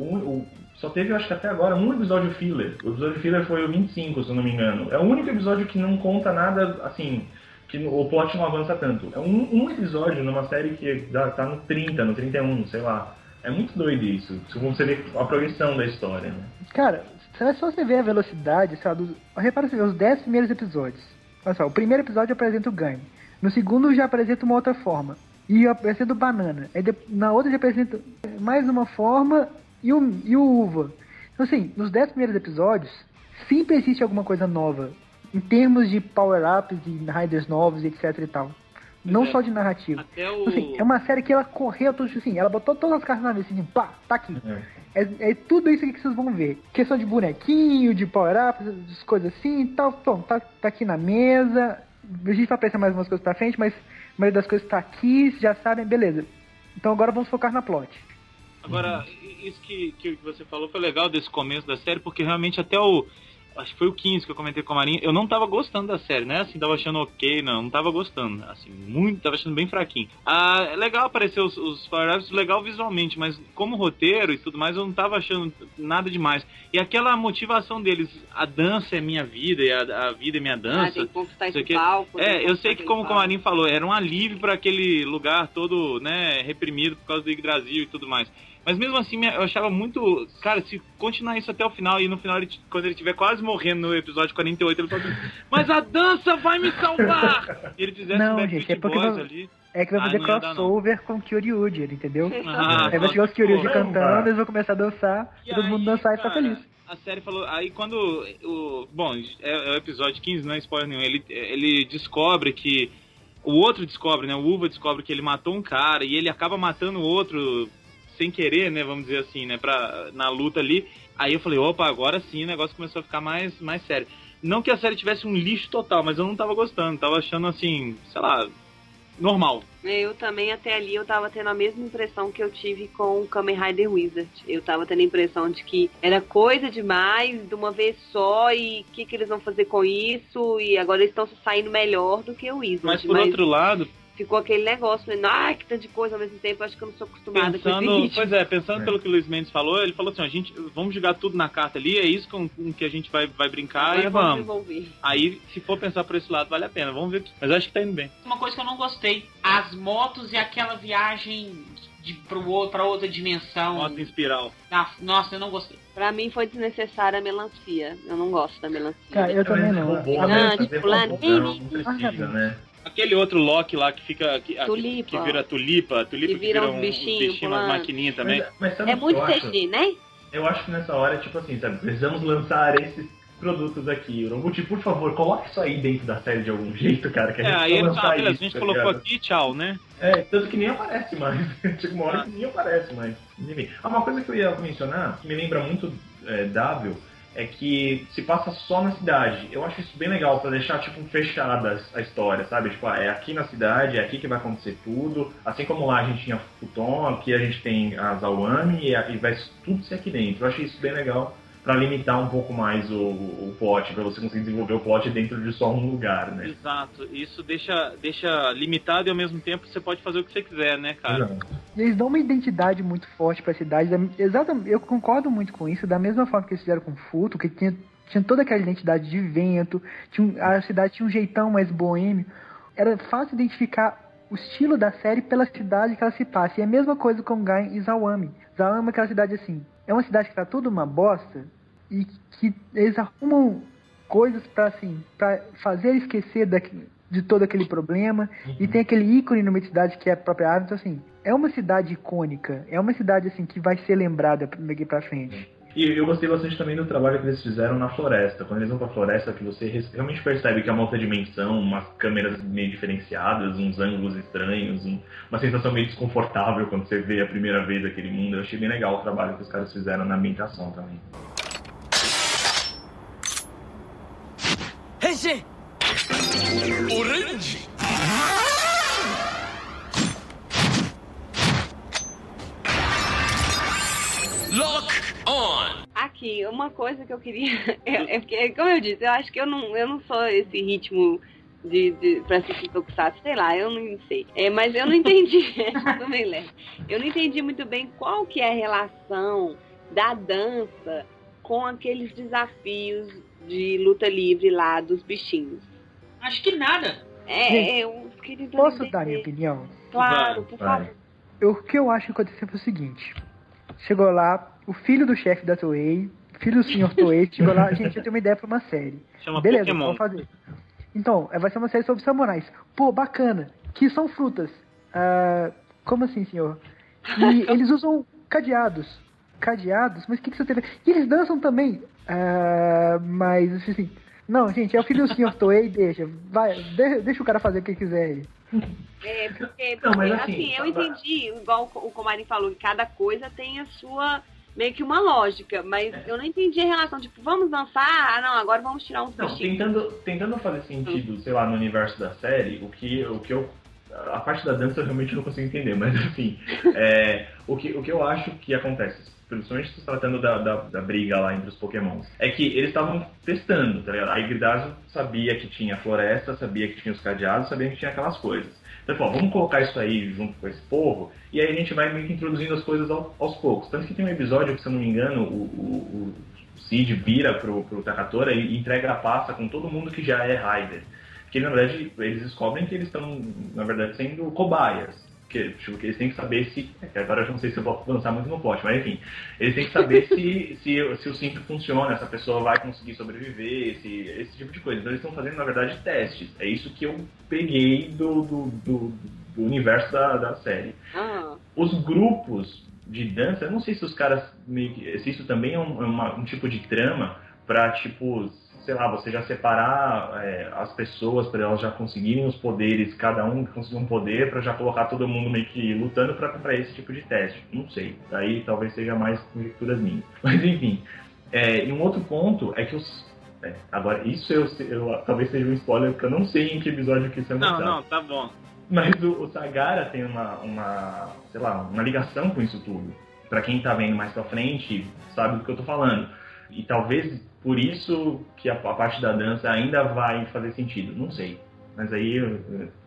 só teve, eu acho que até agora, um episódio filler. O episódio filler foi o 25, se eu não me engano. É o único episódio que não conta nada, assim, que o plot não avança tanto. É um, um episódio numa série que dá- tá no 30, no 31, sei lá. É muito doido isso. Você vê a progressão da história, né?
Cara, se você ver a velocidade, dos... repara você vê os 10 primeiros episódios. Olha só, o primeiro episódio apresenta o ganho. No segundo já apresenta uma outra forma. E apresenta o banana. Aí de- na outra já apresenta mais uma forma e o, e o uva. Então assim, nos 10 primeiros episódios, sempre existe alguma coisa nova. Em termos de power-ups e riders novos e etc e tal. Não
é.
só de narrativa.
Até o.
Assim, é uma série que ela correu, tudo assim, ela botou todas as cartas na mesa, assim, pá, tá aqui.
É.
É, é tudo isso aqui que vocês vão ver. Questão de bonequinho, de power-ups, as coisas assim e tal. Pronto, tá, tá aqui na mesa. A gente vai pensar mais umas coisas pra frente, mas a maioria das coisas tá aqui, já sabem, beleza. Então agora vamos focar na plot.
Agora, isso que, que você falou foi legal desse começo da série, porque realmente até o. Acho que foi o 15 que eu comentei com a Marinha. Eu não tava gostando da série, né? Assim, tava achando ok, não. Não tava gostando. Assim, muito. Tava achando bem fraquinho. Ah, é legal aparecer os, os power-ups, legal visualmente, mas como roteiro e tudo mais, eu não tava achando nada demais. E aquela motivação deles, a dança é minha vida e a, a vida é minha
Ah,
dança.
tem que conquistar esse
aqui-
palco.
É, eu sei que como o. Comarim falou, era um alívio para aquele lugar todo, né, reprimido por causa do Yggdrasil e tudo mais. Mas mesmo assim, eu achava muito. Cara, se continuar isso até o final, e no final, ele, quando ele estiver quase morrendo no episódio 48, ele fala assim: Mas a dança vai me salvar! E ele fizesse
Não, gente, é porque
Boys
não-
ali.
É que vai
Ah,
fazer
dar, não.
crossover com Kyoryuji, entendeu?
Ah,
Aí vai chegar os Kyoryuji
Não,
cantando,
cara.
eles vão começar a dançar,
E
todo mundo
aí,
dançar e ficar
cara,
feliz.
A série falou. Aí quando o. Bom, é, é o episódio 15, não é spoiler nenhum. Ele, ele descobre que. O outro descobre, né? O Uva descobre que ele matou um cara e ele acaba matando o outro sem querer, né? Vamos dizer assim, né? Pra, na luta ali. Aí eu falei, opa, agora sim o negócio começou a ficar mais, mais sério. Não que a série tivesse um lixo total, mas eu não tava gostando. Tava achando assim, sei lá, normal.
Eu também, até ali, eu tava tendo a mesma impressão que eu tive com o Kamen Rider Wizard. Eu tava tendo a impressão de que era coisa demais, de uma vez só, e o que, que eles vão fazer com isso, e agora eles estão saindo melhor do que o Wizard.
Mas por outro lado,
ficou aquele negócio, né? ah, que tanto de coisa ao mesmo tempo, acho que eu não sou acostumada com esse
pensando,
ritmo.
pois é, pensando
É.
pelo que o Luiz Mendes falou, ele falou assim, ó, a gente, vamos jogar tudo na carta ali, é isso com, com que a gente vai, vai brincar
Agora
e vamos.
desenvolver.
Aí, se for pensar por esse lado, vale a pena. Vamos ver. Mas eu acho que tá indo bem.
Uma coisa que eu não gostei: as motos e aquela viagem de, pro, outro- pra outra dimensão.
Moto em espiral.
Ah, Nossa, eu não gostei.
Pra mim foi desnecessária a melancia. Eu não gosto da melancia.
Cara, eu também não.
Robô,
A
né?
Ah,
Fazer
tipo,
robô,
lá-
não, não precisa, né?
Aquele outro Loki lá que fica. Que, que-
Tulipa.
que vira tulipa. Tulipa
Que
que,
vira
vira
uns
um bichinho, umas
pulando.
maquininhas também.
Mas, mas
É muito? CG, né?
Eu acho que nessa hora, tipo assim, sabe, precisamos lançar esses produtos aqui. Roboot, por favor, coloque isso aí dentro da série de algum jeito, cara, que a
É,
gente
aí falam, beleza,
isso,
a gente
tá
colocou
ligado?
aqui, tchau, né?
É, tanto que nem aparece mais. Chega uma hora que nem aparece mais. Enfim. Ah, uma coisa que eu ia mencionar, que me lembra muito é, W, é que se passa só na cidade. Eu acho isso bem legal pra deixar, tipo, fechada a história, sabe? Tipo, ah, é aqui na cidade, é aqui que vai acontecer tudo. Assim como lá a gente tinha Futon, aqui a gente tem a Zawami e, a- e vai tudo ser aqui dentro. Eu achei isso bem legal. Para limitar um pouco mais o, o plot, para você conseguir desenvolver o plot dentro de só um lugar, né?
Exato. Isso deixa, deixa limitado e ao mesmo tempo você pode fazer o que você quiser, né, cara?
Exato.
E eles dão uma identidade muito forte pra cidade. da- Exatamente, eu concordo muito com isso, da mesma forma que eles fizeram com Futo, que tinha, tinha toda aquela identidade de vento, tinha, um- a cidade tinha um jeitão mais boêmio. Era fácil identificar o estilo da série pela cidade que ela se passa. E é a mesma coisa com Gai e Zawami. Zawami é aquela cidade assim, é uma cidade que tá tudo uma bosta e que eles arrumam coisas pra assim, para fazer esquecer daqui- de todo aquele problema. E tem aquele ícone numa cidade que é a própria árvore, então assim, é uma cidade icônica, é uma cidade assim que vai ser lembrada daqui pra frente.
E eu gostei bastante também do trabalho que eles fizeram na floresta. Quando eles vão pra floresta, que você realmente percebe que é uma outra dimensão, umas câmeras meio diferenciadas, uns ângulos estranhos, um- uma sensação meio desconfortável quando você vê a primeira vez aquele mundo. Eu achei bem legal o trabalho que os caras fizeram na ambientação também.
変身オン
Aqui, uma coisa que eu queria. É, é porque, como eu disse, eu acho que eu não, eu não sou esse ritmo de, de pra assistir Tokusatsu, sei lá, eu não sei. É, mas eu não entendi, não me lembro. Eu não entendi muito bem qual que é a relação da dança com aqueles desafios de luta livre lá dos bichinhos.
Acho que nada.
É, eu queria
Posso dar minha opinião?
Claro, por
Vai.
favor.
Eu- o que eu acho que aconteceu foi o seguinte: chegou lá, o filho do chefe da Toei, filho do senhor Toei, chegou lá, gente, eu tenho uma ideia pra uma série.
Chama
Beleza,
Pokémon.
vamos fazer. Então, é, vai ser uma série sobre samurais. Pô, bacana. Que são frutas. Ah, como assim, senhor? E eles usam cadeados. Cadeados? Mas o que, que você teve? E eles dançam também. Ah, mas, assim... Não, gente, é o filho do senhor Toei, deixa. Vai, de- deixa o cara fazer o que quiser aí.
É, porque,
Não,
porque,
assim,
assim, eu entendi, igual o Comarim falou, que cada coisa tem a sua, meio que uma lógica, mas eu não entendi a relação, tipo, vamos dançar, ah não, agora vamos tirar uns
Não,
bichinhos.
tentando, tentando fazer sentido, sei lá, no universo da série, o que, o que eu. A parte da dança eu realmente não consigo entender, mas enfim. é, o, que, o que eu acho que acontece, principalmente se tratando da, da, da briga lá entre os pokémons, é que eles estavam testando, tá ligado? A Yggdrasil sabia que tinha floresta, sabia que tinha os cadeados, sabia que tinha aquelas coisas. Então, vamos colocar isso aí junto com esse povo, e aí a gente vai meio que introduzindo as coisas ao- aos poucos. Tanto que tem um episódio que, se eu não me engano, o, o, o Cid vira pro, pro Takatora e entrega a pasta com todo mundo que já é Raider. Que na verdade eles descobrem que eles estão, na verdade, sendo cobaias. Que, tipo, eles têm que saber se. é agora eu não sei se eu vou avançar muito no plot, mas enfim. Eles têm que saber se, se, se o cinto funciona, se a pessoa vai conseguir sobreviver, esse, esse tipo de coisa. Então eles estão fazendo, na verdade, testes. É isso que eu peguei do, do, do, do universo da, da série
Ah,
os grupos de dança, eu não sei se os caras se isso também é um, é uma- um tipo de trama pra tipo, sei lá, você já separar é, as pessoas para elas já conseguirem os poderes, cada um conseguir um poder pra já colocar todo mundo meio que lutando pra esse tipo de teste. Não sei. Daí talvez seja mais conjecturas minhas. Mas enfim. É, e um outro ponto é que os é, agora, isso eu, eu- talvez seja um spoiler, porque eu não sei em que episódio que isso é
Não,
mostrado.
não, tá bom.
Mas o, o Sagara tem uma, uma, sei lá, uma ligação com isso tudo. Pra quem tá vendo mais pra frente, sabe do que eu tô falando. E talvez por isso que a, a parte da dança ainda vai fazer sentido. Não sei. Mas aí eu,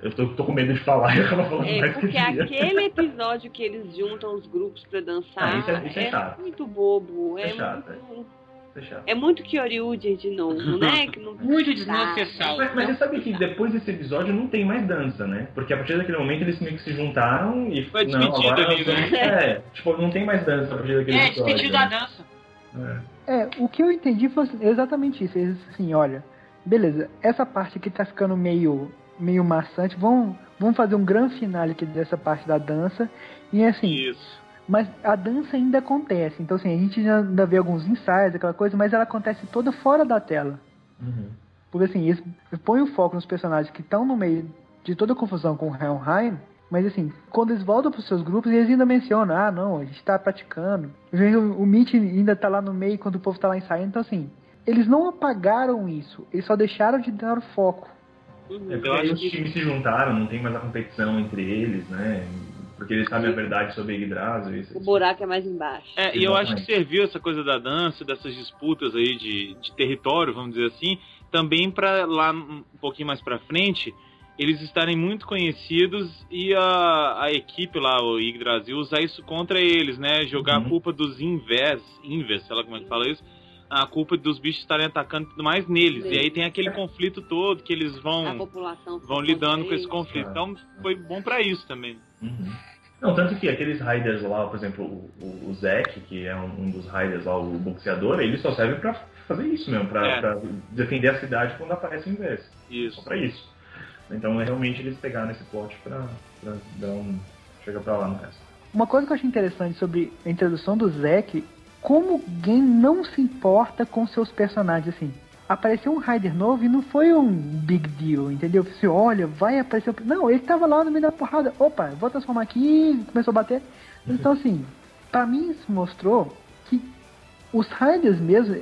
eu tô, tô com medo de falar e acabar falando
é,
mais que eu
porque aquele episódio que eles juntam os grupos pra dançar
Ah, isso é- isso é chato.
muito bobo,
é
é,
chato,
muito...
Fechado.
É muito Kyoryuger de novo, né? Que não
Muito desnecessário.
Mas, mas você sabe que depois desse episódio não tem mais dança, né? Porque a partir daquele momento eles meio que se juntaram e.
Foi
não, agora vamos-
né?
É, tipo, não tem mais dança a partir daquele
É,
episódio.
despedido da dança.
Né?
É, o que eu entendi foi exatamente isso. Eles assim, olha, beleza, essa parte aqui tá ficando meio, meio maçante. Vamos, vamos fazer um grande finale aqui dessa parte da dança. E assim,
Isso.
mas a dança ainda acontece. Então assim, a gente ainda vê alguns ensaios, aquela coisa, mas ela acontece toda fora da tela.
Uhum.
Porque assim, eles põem o foco nos personagens que estão no meio de toda a confusão com o Helheim, mas assim, quando eles voltam pros seus grupos, eles ainda mencionam, ah não, a gente tá praticando. O, o Mitch ainda tá lá no meio quando o povo tá lá ensaiando, então assim, eles não apagaram isso, eles só deixaram de dar o foco.
Uhum.
É porque aí
acho
os
que-
times se juntaram, não tem mais a competição entre eles, né? Porque eles sabem a verdade sobre Yggdrasil. Isso,
O buraco é mais embaixo.
É, e eu acho que serviu essa coisa da dança, dessas disputas aí de, de território, vamos dizer assim, também pra lá um pouquinho mais pra frente, eles estarem muito conhecidos e a, a equipe lá, o Yggdrasil, usar isso contra eles, né? Jogar
Uhum.
a culpa dos invés, invés, sei lá como é que fala isso, a culpa dos bichos estarem atacando tudo mais neles.
Sim.
E aí tem aquele conflito todo que eles vão, vão lidando com esse conflito. Então foi bom pra isso também.
Uhum. Não, tanto que aqueles Raiders lá, por exemplo, o, o, o Zack, que é um, um dos Raiders lá, o boxeador, ele só serve pra fazer isso mesmo, pra,
É.
pra defender a cidade quando aparece o invés. Só
Isso.
pra isso. Então, é, realmente, eles pegaram esse plot pra, pra dar um... Chega pra lá no resto.
Uma coisa que eu achei interessante sobre a introdução do Zack, como o game não se importa com seus personagens assim. Apareceu um Rider novo e não foi um big deal, entendeu? Você olha, vai aparecer. Não, ele tava lá no meio da porrada. Opa, vou transformar aqui, começou a bater. Então, assim, pra mim isso mostrou que os Riders mesmo,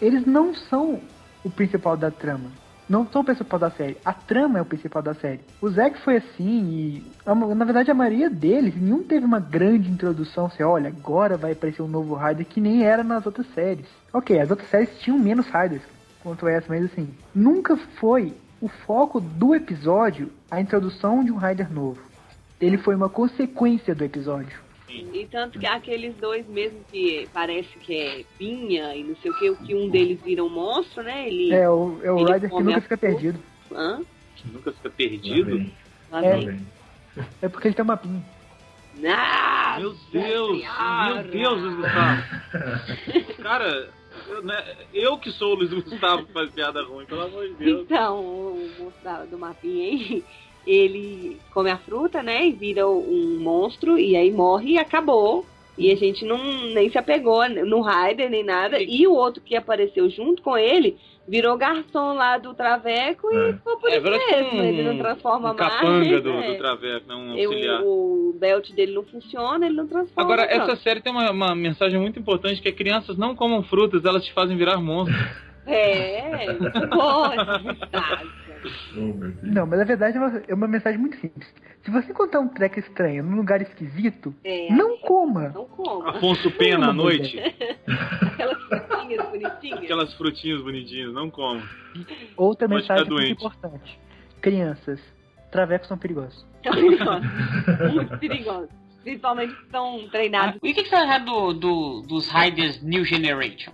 eles não são o principal da trama. Não são o principal da série. A trama é o principal da série. O Zack foi assim e. Na verdade, a maioria deles, nenhum teve uma grande introdução. Assim, olha, agora vai aparecer um novo Rider que nem era nas outras séries. Ok, as outras séries tinham menos Riders quanto essa, mas assim, nunca foi o foco do episódio a introdução de um Rider novo. Ele foi uma consequência do episódio.
E tanto que aqueles dois mesmo que parece que é pinha e não sei o que, que um deles vira um monstro, né? Ele.
É o, é o
Ele
Rider que nunca fica perdido.
Hã?
Nunca fica perdido.
Lá
É.
vem.
É porque ele tem uma pinha.
Nossa
Meu Deus,
Senhora!
meu Deus, Luiz Gustavo. Cara, eu, né, eu que sou o Luiz Gustavo que faz piada ruim, pelo amor de Deus.
Então, o moço da- do mapinha aí, ele come a fruta, né? E vira um monstro e aí morre e acabou. E a gente não nem se apegou no Raider nem nada. E o outro que apareceu junto com ele virou garçom lá do Traveco
É.
e ficou por
É,
isso
tipo
mesmo. ele não transforma
um
mais.
capanga do,
é.
do Traveco, né? Um
E
auxiliar.
o, o belt dele não funciona, ele não transforma.
Agora,
pronto.
essa série tem uma, uma mensagem muito importante, que é crianças não comam frutas, elas te fazem virar monstros.
É, essa
Não, mas a verdade é uma, é uma mensagem muito simples. Se você encontrar um treco estranho num lugar esquisito,
É,
não coma.
Não como.
Afonso Pena à noite,
Aquelas frutinhas bonitinhas.
aquelas frutinhas bonitinhas, não como.
Outra
Pode
mensagem muito
doente.
importante. Crianças, travecos são perigosos.
São perigosos. Muito perigosos. Principalmente que estão treinados.
E o que, que você acha do, do- dos Riders New Generation?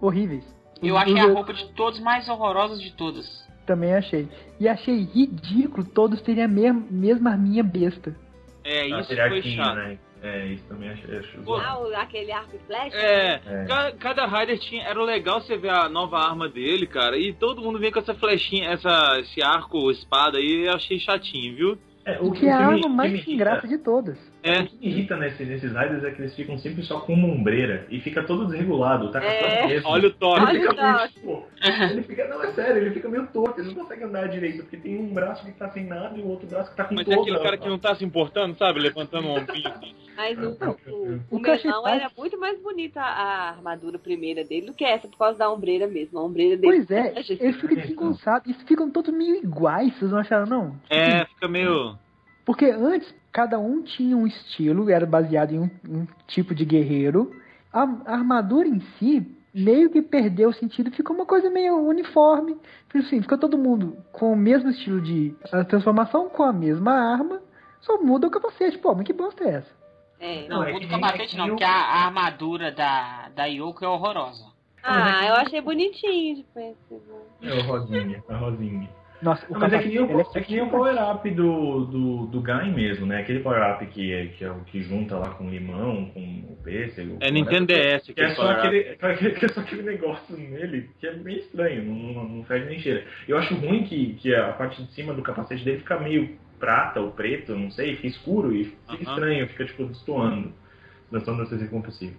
Horríveis.
Eu achei
os
a roupa de todos mais horrorosas de todas.
Também achei. E achei ridículo todos terem a mesma, mesma arminha besta.
É,
Ah,
isso foi
arquinho,
chato.
né? É, isso também acho, acho.
Ah, o- aquele arco e flecha?
É,
É.
ca- cada Rider tinha. Era legal você ver a nova arma dele, cara. E todo mundo vinha com essa flechinha, essa, esse arco, espada aí, eu achei chatinho, viu?
É,
O que é a arma
que
mais sem graça de todas.
É.
O que me irrita nesse, nesses Riders é que eles ficam sempre só com uma ombreira e fica todo desregulado, tá com
É.
Olha o toque.
Olha
Ele
o
pô, ele fica, não, é sério, ele fica meio torto, ele não consegue andar direito, porque tem um braço que tá sem nada e o outro braço que tá com
Mas é aquele cara que não tá se importando, sabe? Levantando o ombrinho assim.
Mas o, o, o
O achei
melão era muito mais bonita a armadura primeira dele do que essa, por causa da ombreira mesmo. A ombreira dele.
Pois é, eles ficam desengonçados. Eles ficam todos meio iguais, vocês não acharam, não?
É, fica meio.
Porque antes, cada um tinha um estilo, era baseado em um, um tipo de guerreiro. A, a armadura em si meio que perdeu o sentido, ficou uma coisa meio uniforme. Fica Assim, fica todo mundo com o mesmo estilo de transformação, com a mesma arma, só muda o capacete. Pô, mas que bosta é essa?
É.
Não,
Não, é
o do
nem-
capacete
que
não, porque
o-
a, a armadura da, da Yoko é horrorosa.
Ah, eu achei bonitinho de perceber.
É o Rosinha, a Rosinha.
Nossa, o
Não, mas é que nem o, é que nem o power-up do, do, do Guy mesmo, né? Aquele power-up que é, que é o que junta lá com limão, com o pêssego.
É Nintendo DS
Que
que
é, só aquele, que é só aquele negócio nele que é meio estranho, não, não faz nem cheira. Eu acho ruim que, que a parte de cima do capacete dele fica meio prata ou preto, não sei, fica escuro e fica
Aham.
estranho, fica tipo destoando. Dançando essa compulsivo.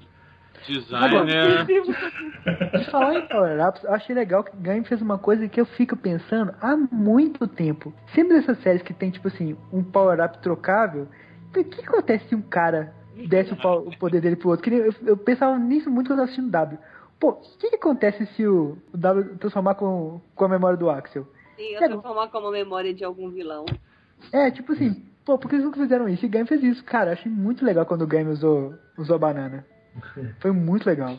Designer.
De falar em power-ups, eu achei legal que o Game fez uma coisa que eu fico pensando há muito tempo. Sempre nessas séries que tem, tipo assim, um power-up trocável, então, o que acontece se um cara desse o, poder dele pro outro? Que Eu, eu pensava nisso muito quando eu tava assistindo W. Pô, o que, que acontece se o, o W transformar com, com a memória do Axel?
Sim, eu
Pega.
transformar como memória de algum vilão.
É, tipo assim, pô, por que eles nunca fizeram isso? E o Game fez isso. Cara, eu achei muito legal quando o Game usou, usou a banana. Foi muito legal.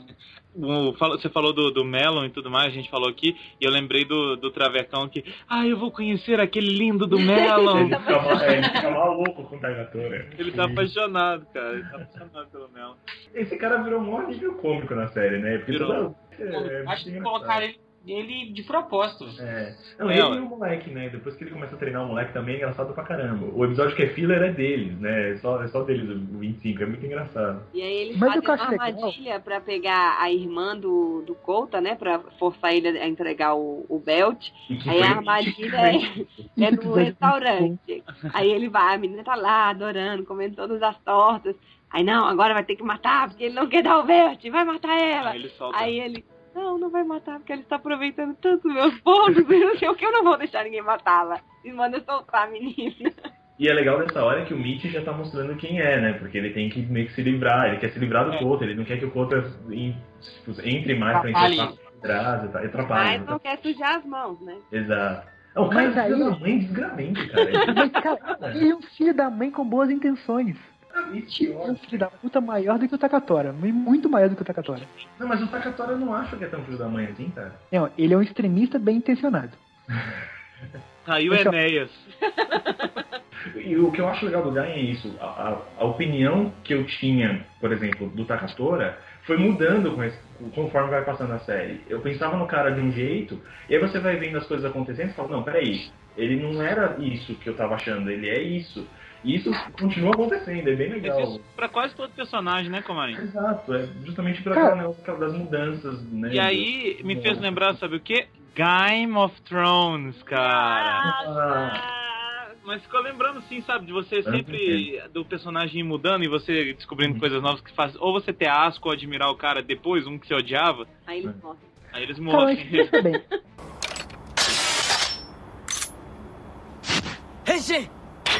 O- Você falou do, do Melon e tudo mais, a gente falou aqui, e eu lembrei do, do Travecão que, ah, eu vou conhecer aquele lindo do Melon.
Ele fica, mal- é, ele fica maluco com o Tagatora.
Ele tá apaixonado, cara. Ele tá apaixonado pelo Melon.
Esse cara virou um nível cômico na série, né? Porque
Virou.
toda- é, é
acho que colocaram ele, ele de propósito.
É. Não,
É,
ele
ó.
e o moleque, né? Depois que ele começa a treinar o moleque também é engraçado pra caramba. O episódio que é filler é deles, né? É só, é só deles, o 25. É muito engraçado.
E aí eles
Mas eu
uma
legal-
armadilha pra pegar a irmã do, do Colta, né? Pra forçar ele a entregar o, o belt. Aí a armadilha é, é no restaurante. Aí ele vai, a menina tá lá adorando, comendo todas as tortas. Aí não, agora vai ter que matar, porque ele não quer dar o belt, vai matar ela.
Aí ele solta.
Aí ele, não, não vai matar, porque ele está aproveitando tanto meus bônus e não sei o que, eu não vou deixar ninguém matá-la. E manda soltar a menina.
E é legal dessa hora que o Mitch já tá mostrando quem é, né? Porque ele tem que meio que se livrar, ele quer se livrar do
É.
Coulter, ele não quer que o Coulter em- tipo, entre mais pra
Atrapalhe.
encontrar por trás e tal. Atrapalha.
Mas não quer sujar as mãos, né?
Exato. Não, o cara
Mas
filho
aí-
da mãe desgramento, cara.
Mas, cara, ele é um filho da mãe com boas intenções. É um filho da puta maior do que o Takatora. Muito maior do que o Takatora.
Não, mas o Takatora eu não acho que é tão filho da mãe assim, cara.
Não, ele é um extremista bem intencionado.
Aí o Enéas.
E o que eu acho legal do Gaia é isso. A, a- a opinião que eu tinha, por exemplo, do Takatora foi mudando com esse- conforme vai passando a série. Eu pensava no cara de um jeito, e aí você vai vendo as coisas acontecendo e fala, não, peraí, ele não era isso que eu tava achando, ele é isso. E isso continua acontecendo, é bem
Mas
legal.
isso pra quase todo personagem, né, Comarim?
Exato, é justamente pela
Cara-
aquela negócio das mudanças, né?
E aí me fez lembrar, sabe o quê? Game of Thrones, cara.
Ah,
Mas ficou lembrando sim, sabe, de você sempre do personagem ir mudando e você descobrindo
Uhum.
coisas novas que faz ou você ter asco ou admirar o cara depois, um que você odiava,
Aí eles morrem.
aí eles morrem.
mas pensa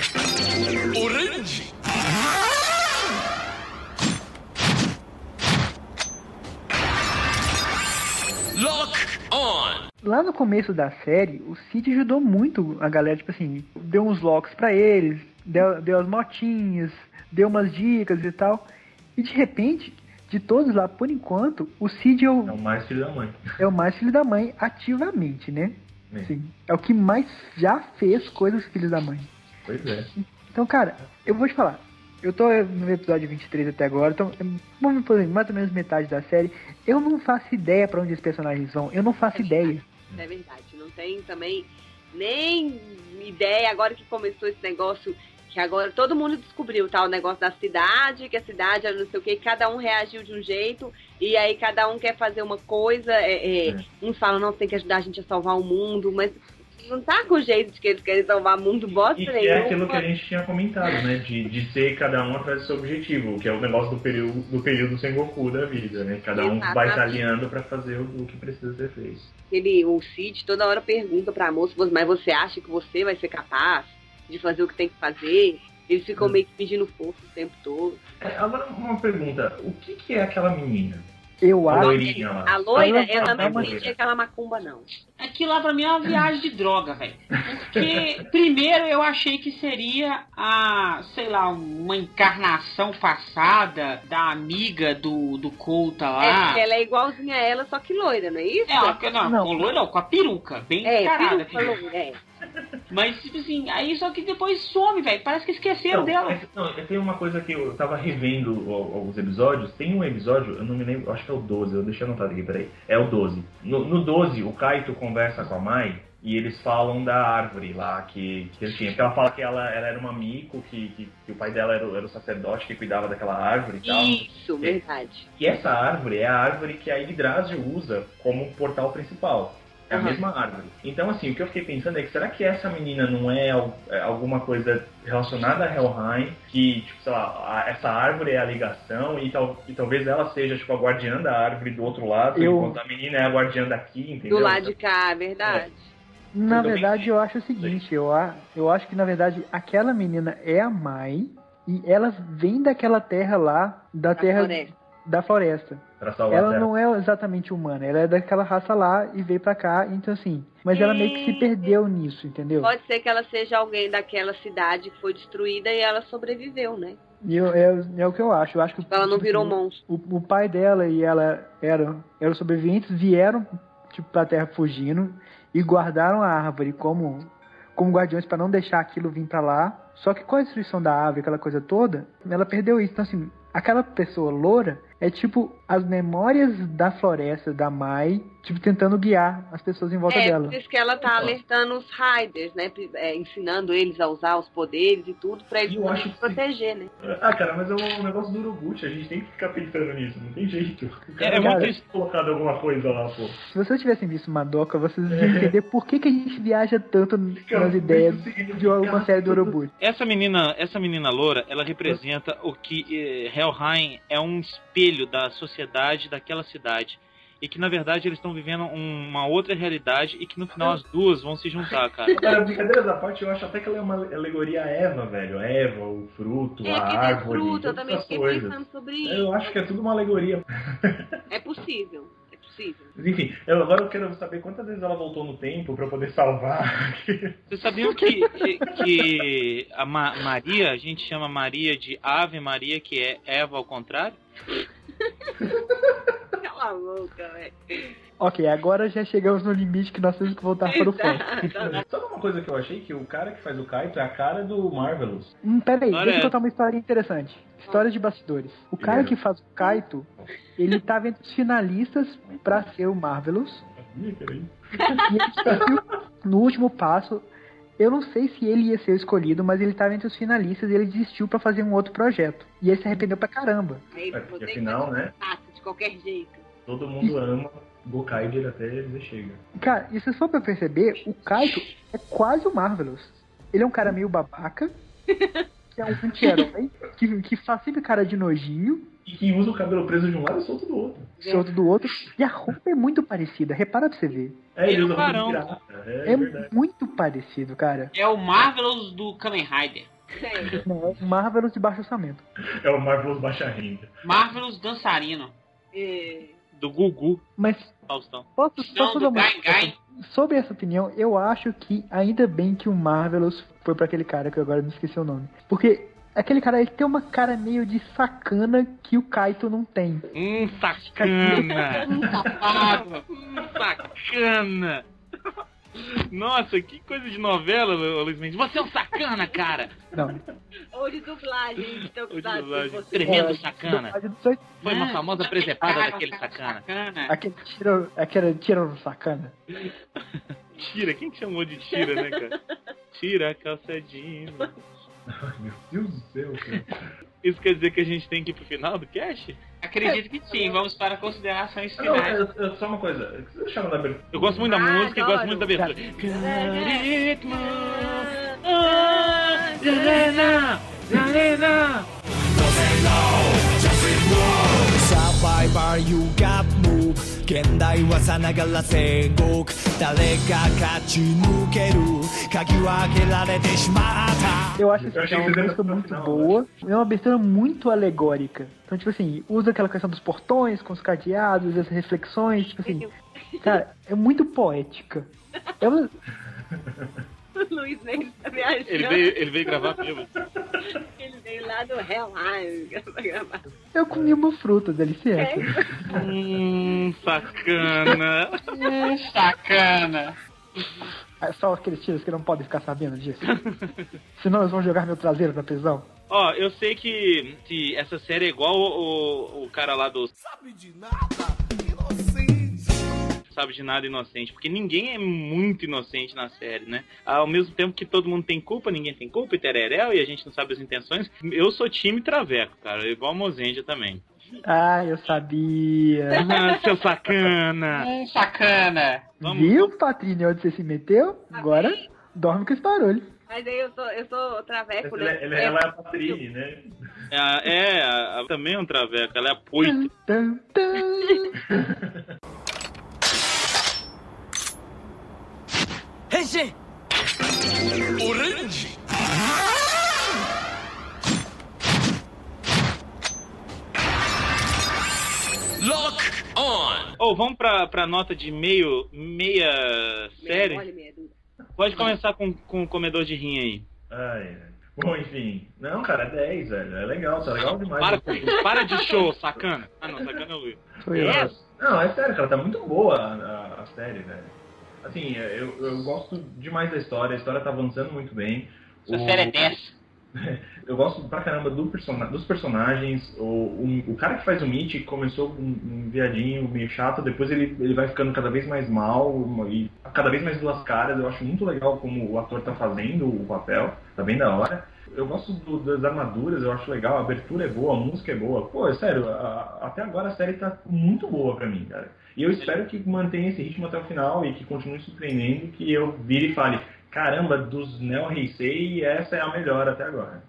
Orange! Lock on!
Lá no começo da série, o Cid ajudou muito a galera, tipo assim, deu uns locks para eles, deu, deu as motinhas, deu umas dicas e tal. E de repente, de todos lá, por enquanto, o Cid é o,
é o mais filho da mãe.
É o mais filho da mãe ativamente, né?
É.
Sim. É o que mais já fez coisas filhos da mãe.
Pois é.
Então, cara, eu vou te falar. Eu tô no episódio 23 até agora, então, vamos por mais ou menos metade da série. Eu não faço ideia pra onde os personagens vão. Eu não faço ideia.
É verdade. Não tem também nem ideia agora que começou esse negócio. Que agora todo mundo descobriu, tá? O negócio da cidade, que a cidade era não sei o que, cada um reagiu de um jeito, e aí cada um quer fazer uma coisa. É, é,
É.
Uns falam, não, tem que ajudar a gente a salvar o mundo, mas não tá com o jeito de que eles querem salvar mundo, bosta
E
nenhuma.
é aquilo que a gente tinha comentado, né? De, de ser cada um atrás do seu objetivo, que é o negócio do período, do período Sengoku da vida, né? Cada um vai
Exatamente.
se alinhando pra fazer o, o que precisa ser feito.
Ele, o Cid toda hora pergunta pra moça, mas você acha que você vai ser capaz de fazer o que tem que fazer? Eles ficam
Hum.
meio que pedindo força o tempo todo.
É, agora, uma pergunta: o que, que é aquela menina?
Eu
A
acho.
loirinha.
A loira,
Ah,
ela
não,
entendi aquela macumba, não.
Aquilo lá pra mim é uma viagem de droga, velho. Porque, primeiro, eu achei que seria a, sei lá, uma encarnação passada da amiga do, do Couta
É,
lá.
porque ela é igualzinha a ela, só que loira, não é isso?
É, ela, não,
Não.
com loira não, com a peruca, bem
É,
encarada.
peruca loira, é.
Mas, tipo assim, aí só que depois some, velho. Parece que esqueceram
Não,
dela.
mas- não, tem uma coisa que eu tava revendo os episódios. Tem um episódio, eu não me lembro, acho que é o 12, eu deixei anotado aqui, peraí. É o 12. No, no 12, o Kaito conversa com a Mai e eles falam da árvore lá que, que ele tinha. Porque ela fala que ela, ela era uma mico, que, que, que o pai dela era, o- era o sacerdote que cuidava daquela árvore e tal.
Isso, verdade.
E essa árvore é a árvore que a Yggdrasil usa como portal principal. É a
Aham.
mesma árvore. Então, assim, o que eu fiquei pensando é que será que essa menina não é, é alguma coisa relacionada a Helheim? Que, tipo, sei lá, a- essa árvore é a ligação e, tal, e talvez ela seja, tipo, a guardiã da árvore do outro lado,
Eu-
enquanto a menina é a guardiã daqui, entendeu?
Do lado de cá, é verdade.
Na
Eu também
verdade, eu acho o seguinte, eu, a- eu acho que na verdade aquela menina é a Mai e ela vem daquela terra lá, da
Da
terra
floresta.
da floresta.
Pra salvar a
Ela
Terra.
não é exatamente humana, ela é daquela raça lá e veio pra cá, então assim. Mas ela meio que se perdeu nisso, entendeu?
Pode ser que ela seja alguém daquela cidade que foi destruída e ela sobreviveu, né?
E eu- é, é o que eu acho. Eu acho que
Ela não
tipo,
virou
assim,
monstro.
o, o pai dela e ela eram, eram sobreviventes, vieram tipo, pra terra fugindo e guardaram a árvore como, como guardiões pra não deixar aquilo vir pra lá. Só que com a destruição da árvore, aquela coisa toda, ela perdeu isso. Então, assim, aquela pessoa loura é tipo as memórias da floresta, da Mai, tipo, tentando guiar as pessoas em volta
É,
dela.
por isso que ela tá alertando os Riders, né? É, ensinando eles a usar os poderes e tudo pra eles se proteger, né?
Ah, cara, mas é o negócio do Uruguchi, a gente tem que ficar pensando nisso, não tem jeito. O cara
É, é
não
muito
isso.
colocado alguma coisa lá, pô.
Se vocês tivessem visto Madoka, vocês iam entender por que, que a gente viaja tanto nas ideias de uma série do Urubu.
Essa menina, essa menina loura, ela representa o que eh, Helheim é um espelho da sociedade daquela cidade. E que na verdade eles estão vivendo um- uma outra realidade e que no final as duas vão se juntar, cara.
Cara, brincadeiras à parte, eu acho até que ela é uma alegoria a Eva, velho. A Eva, o fruto,
É,
a árvore,
fruta, eu
todas
também
essas
fiquei
coisas.
pensando sobre isso.
Eu acho que é tudo uma alegoria.
É possível, é possível.
Mas enfim, eu, agora eu quero saber quantas vezes ela voltou no tempo pra poder salvar.
Vocês sabiam que, que a Ma- Maria, a gente chama Maria de Ave Maria, que é Eva ao contrário?
Cala a boca, velho.
Ok, agora já chegamos no limite que nós temos que voltar para o.
Exato.
Sabe uma coisa que eu achei? Que o cara que faz o Kaito é a cara do Marvelous.
Hum, peraí,
Olha
deixa eu contar uma história interessante. História de bastidores. O cara que faz o Kaito, ele tava entre os finalistas pra ser o Marvelous.
Ih, peraí.
E ele desistiu no último passo. Eu não sei se ele ia ser o escolhido, mas ele tava entre os finalistas e ele desistiu pra fazer um outro projeto. E ele se arrependeu pra caramba.
Aí
É, porque
que
afinal, né?
de qualquer jeito.
Todo mundo ama Gokaiger até dizer chega.
Cara, e se for pra perceber, o Kaito é quase o Marvelous. Ele é um cara meio babaca, que é um anti-herói, que, que faz sempre cara de nojinho,
E que usa o cabelo preso de um lado e solto do outro.
solto do outro, e a roupa é muito parecida, repara pra você ver.
É, ele
Ele é um
usa roupa de pirata. É,
É muito parecido, cara.
É o Marvelous do Kamen Rider.
É.
Não, é um Marvelous de baixo orçamento.
É o Marvelous baixa renda.
Marvelous dançarino.
É.
Do Gugu,
Mas
Faustão.
posso,
Não,
posso
do
dar uma. Sobre essa opinião, eu acho que ainda bem que o Marvelous foi pra aquele cara que eu agora me esqueci o nome. Porque aquele cara ele tem uma cara meio de sacana que o Kaito não tem.
Hum, sacana!
Um safado.
hum, sacana! Nossa, que coisa de novela, Lu- Luiz Mendes. Você é um sacana, cara!
Não.
Ou de dublagem. Tô
Ou de dublagem. Tremendo
É,
sacana.
oito-
Foi uma famosa presepada
Cara,
daquele sacana.
sacana.
Aquele tira, aquele tira no sacana.
Tira, quem que chamou de tira, né, cara? Tira a calça jeans.
Ai, meu Deus do céu, cara.
Isso quer dizer que a gente tem que ir pro final do cast?
Acredito que sim, vamos para considerações finais.
Não, eu, eu, só uma coisa, o que você tá chama da abertura?
Eu gosto muito da
ah,
música e gosto muito da abertura.
Ritmo! Galena! Galena! Bye bye, you 現代はさながら戦国誰が勝ち抜ける鍵を開けられてしまった
Eu acho
Eu
que
achei
é
que
uma
vocês iam
música
pro
muito
final,
boa. É uma abertura muito alegórica. Então, tipo assim, usa aquela questão dos portões com os cadeados, as reflexões, tipo assim. Cara, é muito poética. É uma-
O Luiz Mendes tá viajando.
Ele veio, ele veio gravar comigo.
Lá do gravar.
Eu comi uma fruta, dá licença.
Hum, sacana.
Hum, sacana.
É só aqueles tiros que não podem ficar sabendo disso. Senão eles vão jogar meu traseiro na prisão.
Ó, eu sei que, que essa série é igual o, o, o cara lá do
Sabe de nada, inocente
Sabe de Nada Inocente, porque ninguém é muito inocente na série, né? Ao mesmo tempo que todo mundo tem culpa, ninguém tem culpa, e tereréu, e a gente não sabe as intenções. Eu sou time Traveco, cara, igual a Mozendia também.
Ah, eu sabia.
Ah, seu sacana!
Hum, sacana.
Vamos-
Viu, Patrícia, onde você se meteu? Agora dorme com esse barulho.
Mas aí eu sou, eu sou traveco,
Ela,
né?
ela, ela é a Patrine, né?
É, é também é um Traveco, ela é a Poita.
Tum, tum.
変身
オレンジ 「 Lock on!
Ou vamos pra, pra nota de meio, meia série?
Meia mole, meia dura.
Pode começar com, com o comedor de rim aí.
Ai, ai. Bom, enfim. Não, cara, é 10, velho. É legal, tá legal demais.
Para com isso. Para de show, sacana. Ah, não, sacana é o Luiz.
Sou eu.
É.
Não, é sério, cara, tá muito boa a, a- a série, velho. Assim, eu, eu gosto demais da história, a história tá avançando muito bem.
Essa
O-
série é 10.
Eu gosto pra caramba do persona dos personagens. O, um- o cara que faz o Mitch começou um, um viadinho meio chato, depois ele, ele vai ficando cada vez mais mal e cada vez mais duas caras. Eu acho muito legal como o ator tá fazendo o papel, tá bem da hora. Eu gosto do- das armaduras, eu acho legal, a abertura é boa, a música é boa. Pô, é sério, a- até agora a série tá muito boa pra mim, cara. E eu espero que mantenha esse ritmo até o final e que continue surpreendendo, que eu vire e fale, caramba, dos Neo Heisei, essa é a melhor até agora.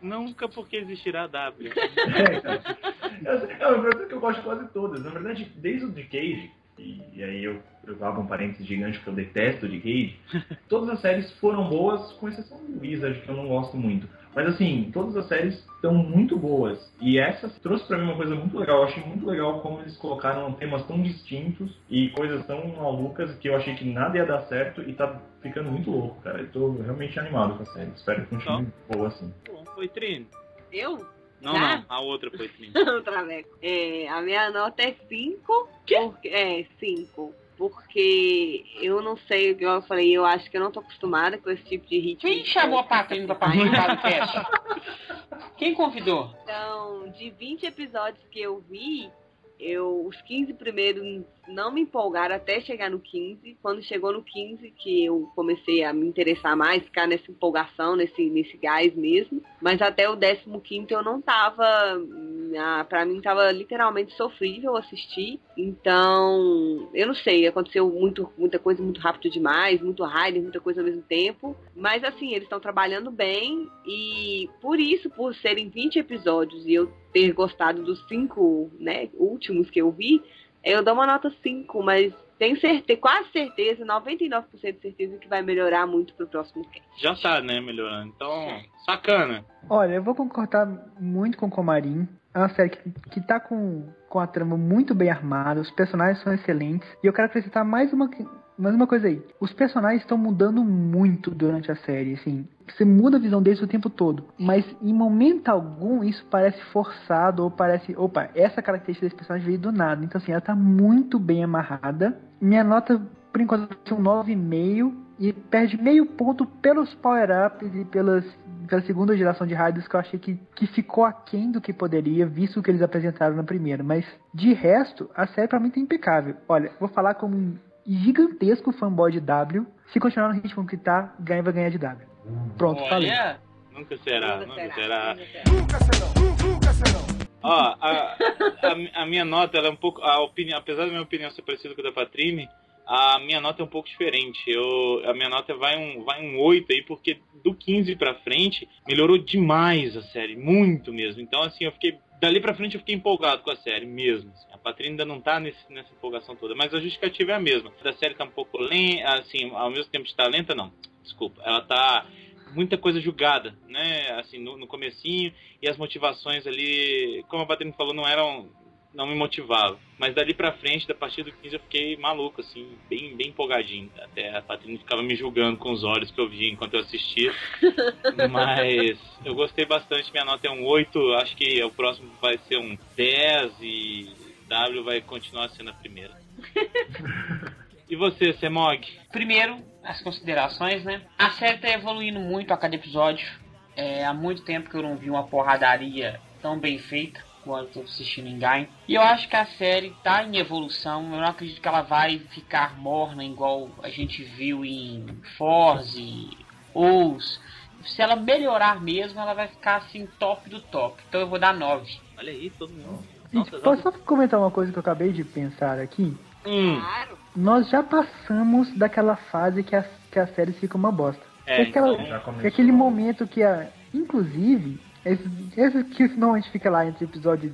Nunca porque existirá a W.
É, cara. Eu, não, o problema é que eu gosto de quase todas. Na verdade, desde o de Cage, e, aí eu, eu abro um parênteses gigante porque eu detesto o de Cage, todas as séries foram boas, com exceção do Wizard, que eu não gosto muito. Mas assim, todas as séries estão muito boas. E essa trouxe pra mim uma coisa muito legal. Eu achei muito legal como eles colocaram temas tão distintos e coisas tão malucas que eu achei que nada ia dar certo e tá ficando muito louco, cara. Eu tô realmente animado com a série. Espero que continue boa assim.
Foi Trini.
Eu?
Não,
Ah.
não, a outra foi Trini.
o Traveco. É, a minha nota é 5. É, 5. Porque eu não sei, igual eu falei, eu acho que eu não tô acostumada com esse tipo de ritmo.
Quem chamou a Patrícia pra participar do cast? Quem convidou?
Então, de 20 episódios que eu vi, eu os 15 primeiros não me empolgaram até chegar no 15. Quando chegou no 15 que eu comecei a me interessar mais, ficar nessa empolgação, nesse, nesse gás mesmo. Mas até o 15 eu não tava. Ah, Pra mim tava literalmente sofrível assistir. Então, eu não sei, aconteceu muito, muita coisa muito rápido demais, muito Rider, muita coisa ao mesmo tempo. Mas assim, eles estão trabalhando bem e por isso, por serem 20 episódios e eu ter gostado dos cinco, né, últimos que eu vi, eu dou uma nota 5, mas tenho certeza, quase certeza, 99% de certeza que vai melhorar muito pro próximo cast.
Já tá, né, melhorando. Então, sacana.
Olha, eu vou concordar muito com o Comarim. É uma série que, que tá com, com a trama muito bem armada, os personagens são excelentes. E eu quero acrescentar mais uma, mais uma coisa aí. Os personagens estão mudando muito durante a série, assim. Você muda a visão deles o tempo todo. Mas em momento algum isso parece forçado ou parece. Opa, essa característica desse personagem veio do nada. Então, assim, ela tá muito bem amarrada. Minha nota, por enquanto, é um 9,5 e perde meio ponto pelos power-ups e pelas, pela segunda geração de Raiders que eu achei que, que ficou aquém do que poderia, visto o que eles apresentaram na primeira. Mas de resto, a série pra mim tá impecável. Olha, vou falar como um gigantesco fanboy de W. Se continuar no ritmo que tá, ganha vai ganhar de W. Pronto, falei.
Olha,
Nunca será,
Nunca
nunca
será,
será.
nunca será.
Ó, a, a, a minha nota, ela é um pouco. A opinião, apesar da minha opinião ser parecida com a da Patrine, a minha nota é um pouco diferente. Eu, a minha nota vai um, vai um 8 aí, porque do 15 pra frente melhorou demais a série, muito mesmo. Então, assim, eu fiquei. Dali pra frente eu fiquei empolgado com a série mesmo. assim. A Patrine ainda não tá nesse, nessa empolgação toda, mas a justificativa é a mesma. A série tá um pouco lenta, assim, ao mesmo tempo de lenta, não. Desculpa. Ela tá muita coisa julgada, né? Assim, no, no comecinho e as motivações ali, como a Patrícia falou, não eram não me motivavam. Mas dali pra frente, da partir do 15, eu fiquei maluco, assim, bem, bem empolgadinho. Até a Patrícia ficava me julgando com os olhos que eu via enquanto eu assistia. Mas eu gostei bastante, minha nota é um 8, acho que o próximo vai ser um 10 e W vai continuar sendo a primeira. E você, Semog?
primeiro, as considerações, né? A série tá evoluindo muito a cada episódio. É, há muito tempo que eu não vi uma porradaria tão bem feita eu tô assistindo em Gain. E eu acho que a série tá em evolução. Eu não acredito que ela vai ficar morna igual a gente viu em Force, Ous. Se ela melhorar mesmo, ela vai ficar assim top do top. Então eu vou dar 9.
Olha aí, todo mundo.
Gente, posso só comentar uma coisa que eu acabei de pensar aqui?
Hum,
Claro.
Nós já passamos daquela fase que, as, que as séries ficam uma bosta.
é,
É aquela-
então,
Já começou.
É aquele momento que a. Inclusive, esse, que normalmente fica lá entre episódios.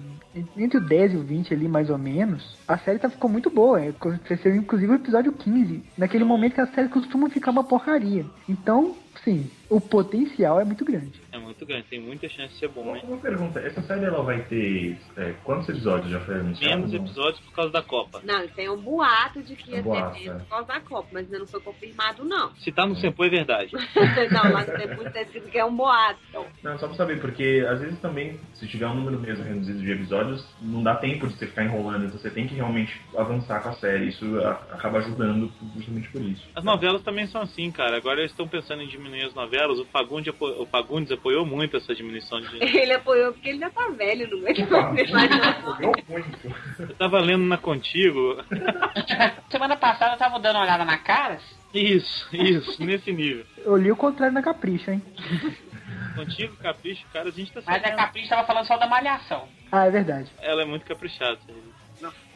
Entre o 10 e o 20 ali, mais ou menos, a série tá, ficou muito boa. Aconteceu inclusive o episódio 15. Naquele momento que a série costuma ficar uma porcaria. Então, sim, o potencial é muito grande.
É muito grande, tem muita chance de ser bom,
Uma,
hein?
uma pergunta, essa série ela vai ter é, quantos episódios já foi anunciado?
Menos episódios por causa da Copa.
Não, tem um boato de que ia
Um boato,
ter menos
é.
por causa da Copa, mas ainda não foi confirmado, não.
Se tá no Sempo é verdade.
não, lá no tempo tá escrito que é um boato.
Não, só pra saber, porque às vezes também, se tiver um número mesmo reduzido de episódios, não dá tempo de você ficar enrolando, então você tem que realmente avançar com a série. Isso a- acaba ajudando justamente por isso.
As novelas também são assim, cara. Agora eles estão pensando em diminuir as novelas. O Fagundes, apo- o Fagundes apoiou muito essa diminuição de.
Ele apoiou porque ele já tá velho, não é não.
Jogou muito.
Eu tava lendo na Contigo.
Semana passada eu tava dando uma olhada na Caras.
Isso, isso, nesse nível.
Eu li o contrário na Capricho, hein?
Contigo, capricho, cara, a gente tá
Mas a. Capricho tava falando só da malhação.
Ah, é verdade.
Ela é muito caprichada.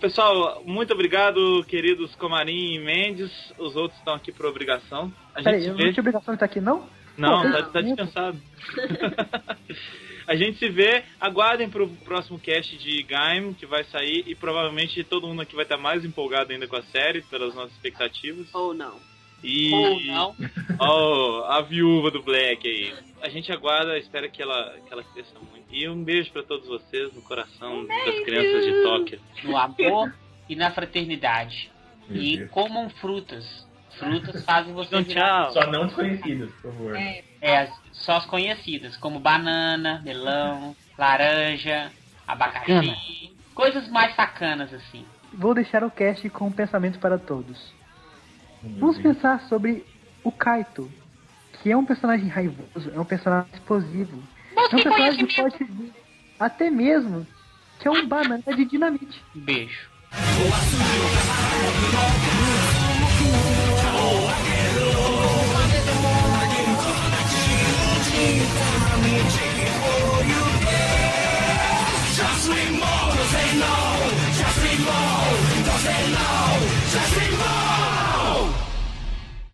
Pessoal, muito obrigado, queridos Comarim e Mendes. Os outros estão aqui por obrigação. A gente
Peraí,
se
eu não
vê.
tinha obrigação de estar aqui, não?
Não, tá, tá dispensado. A gente se vê, aguardem pro próximo cast de Gaim, que vai sair, e provavelmente todo mundo aqui vai estar mais empolgado ainda com a série, pelas nossas expectativas.
Ou não.
E.
Ou não.
Oh, a viúva do Black aí. A gente aguarda, espera que ela, que ela cresça muito. E um beijo pra todos vocês no coração das crianças de Tóquio.
No amor e na fraternidade.
Meu
E
Deus.
comam frutas. Frutas fazem você
Então,
virar
tchau.
Só não desconhecidos, por favor.
É,
É, as- só as conhecidas, como banana, melão, laranja, abacaxi. Coisas mais sacanas, assim.
Vou deixar o cast com um pensamento para todos.
Meu
Vamos
Deus.
pensar sobre o Kaito, que é um personagem raivoso, é um personagem explosivo. É um personagem vir até mesmo que é um banana de dinamite.
Beijo.「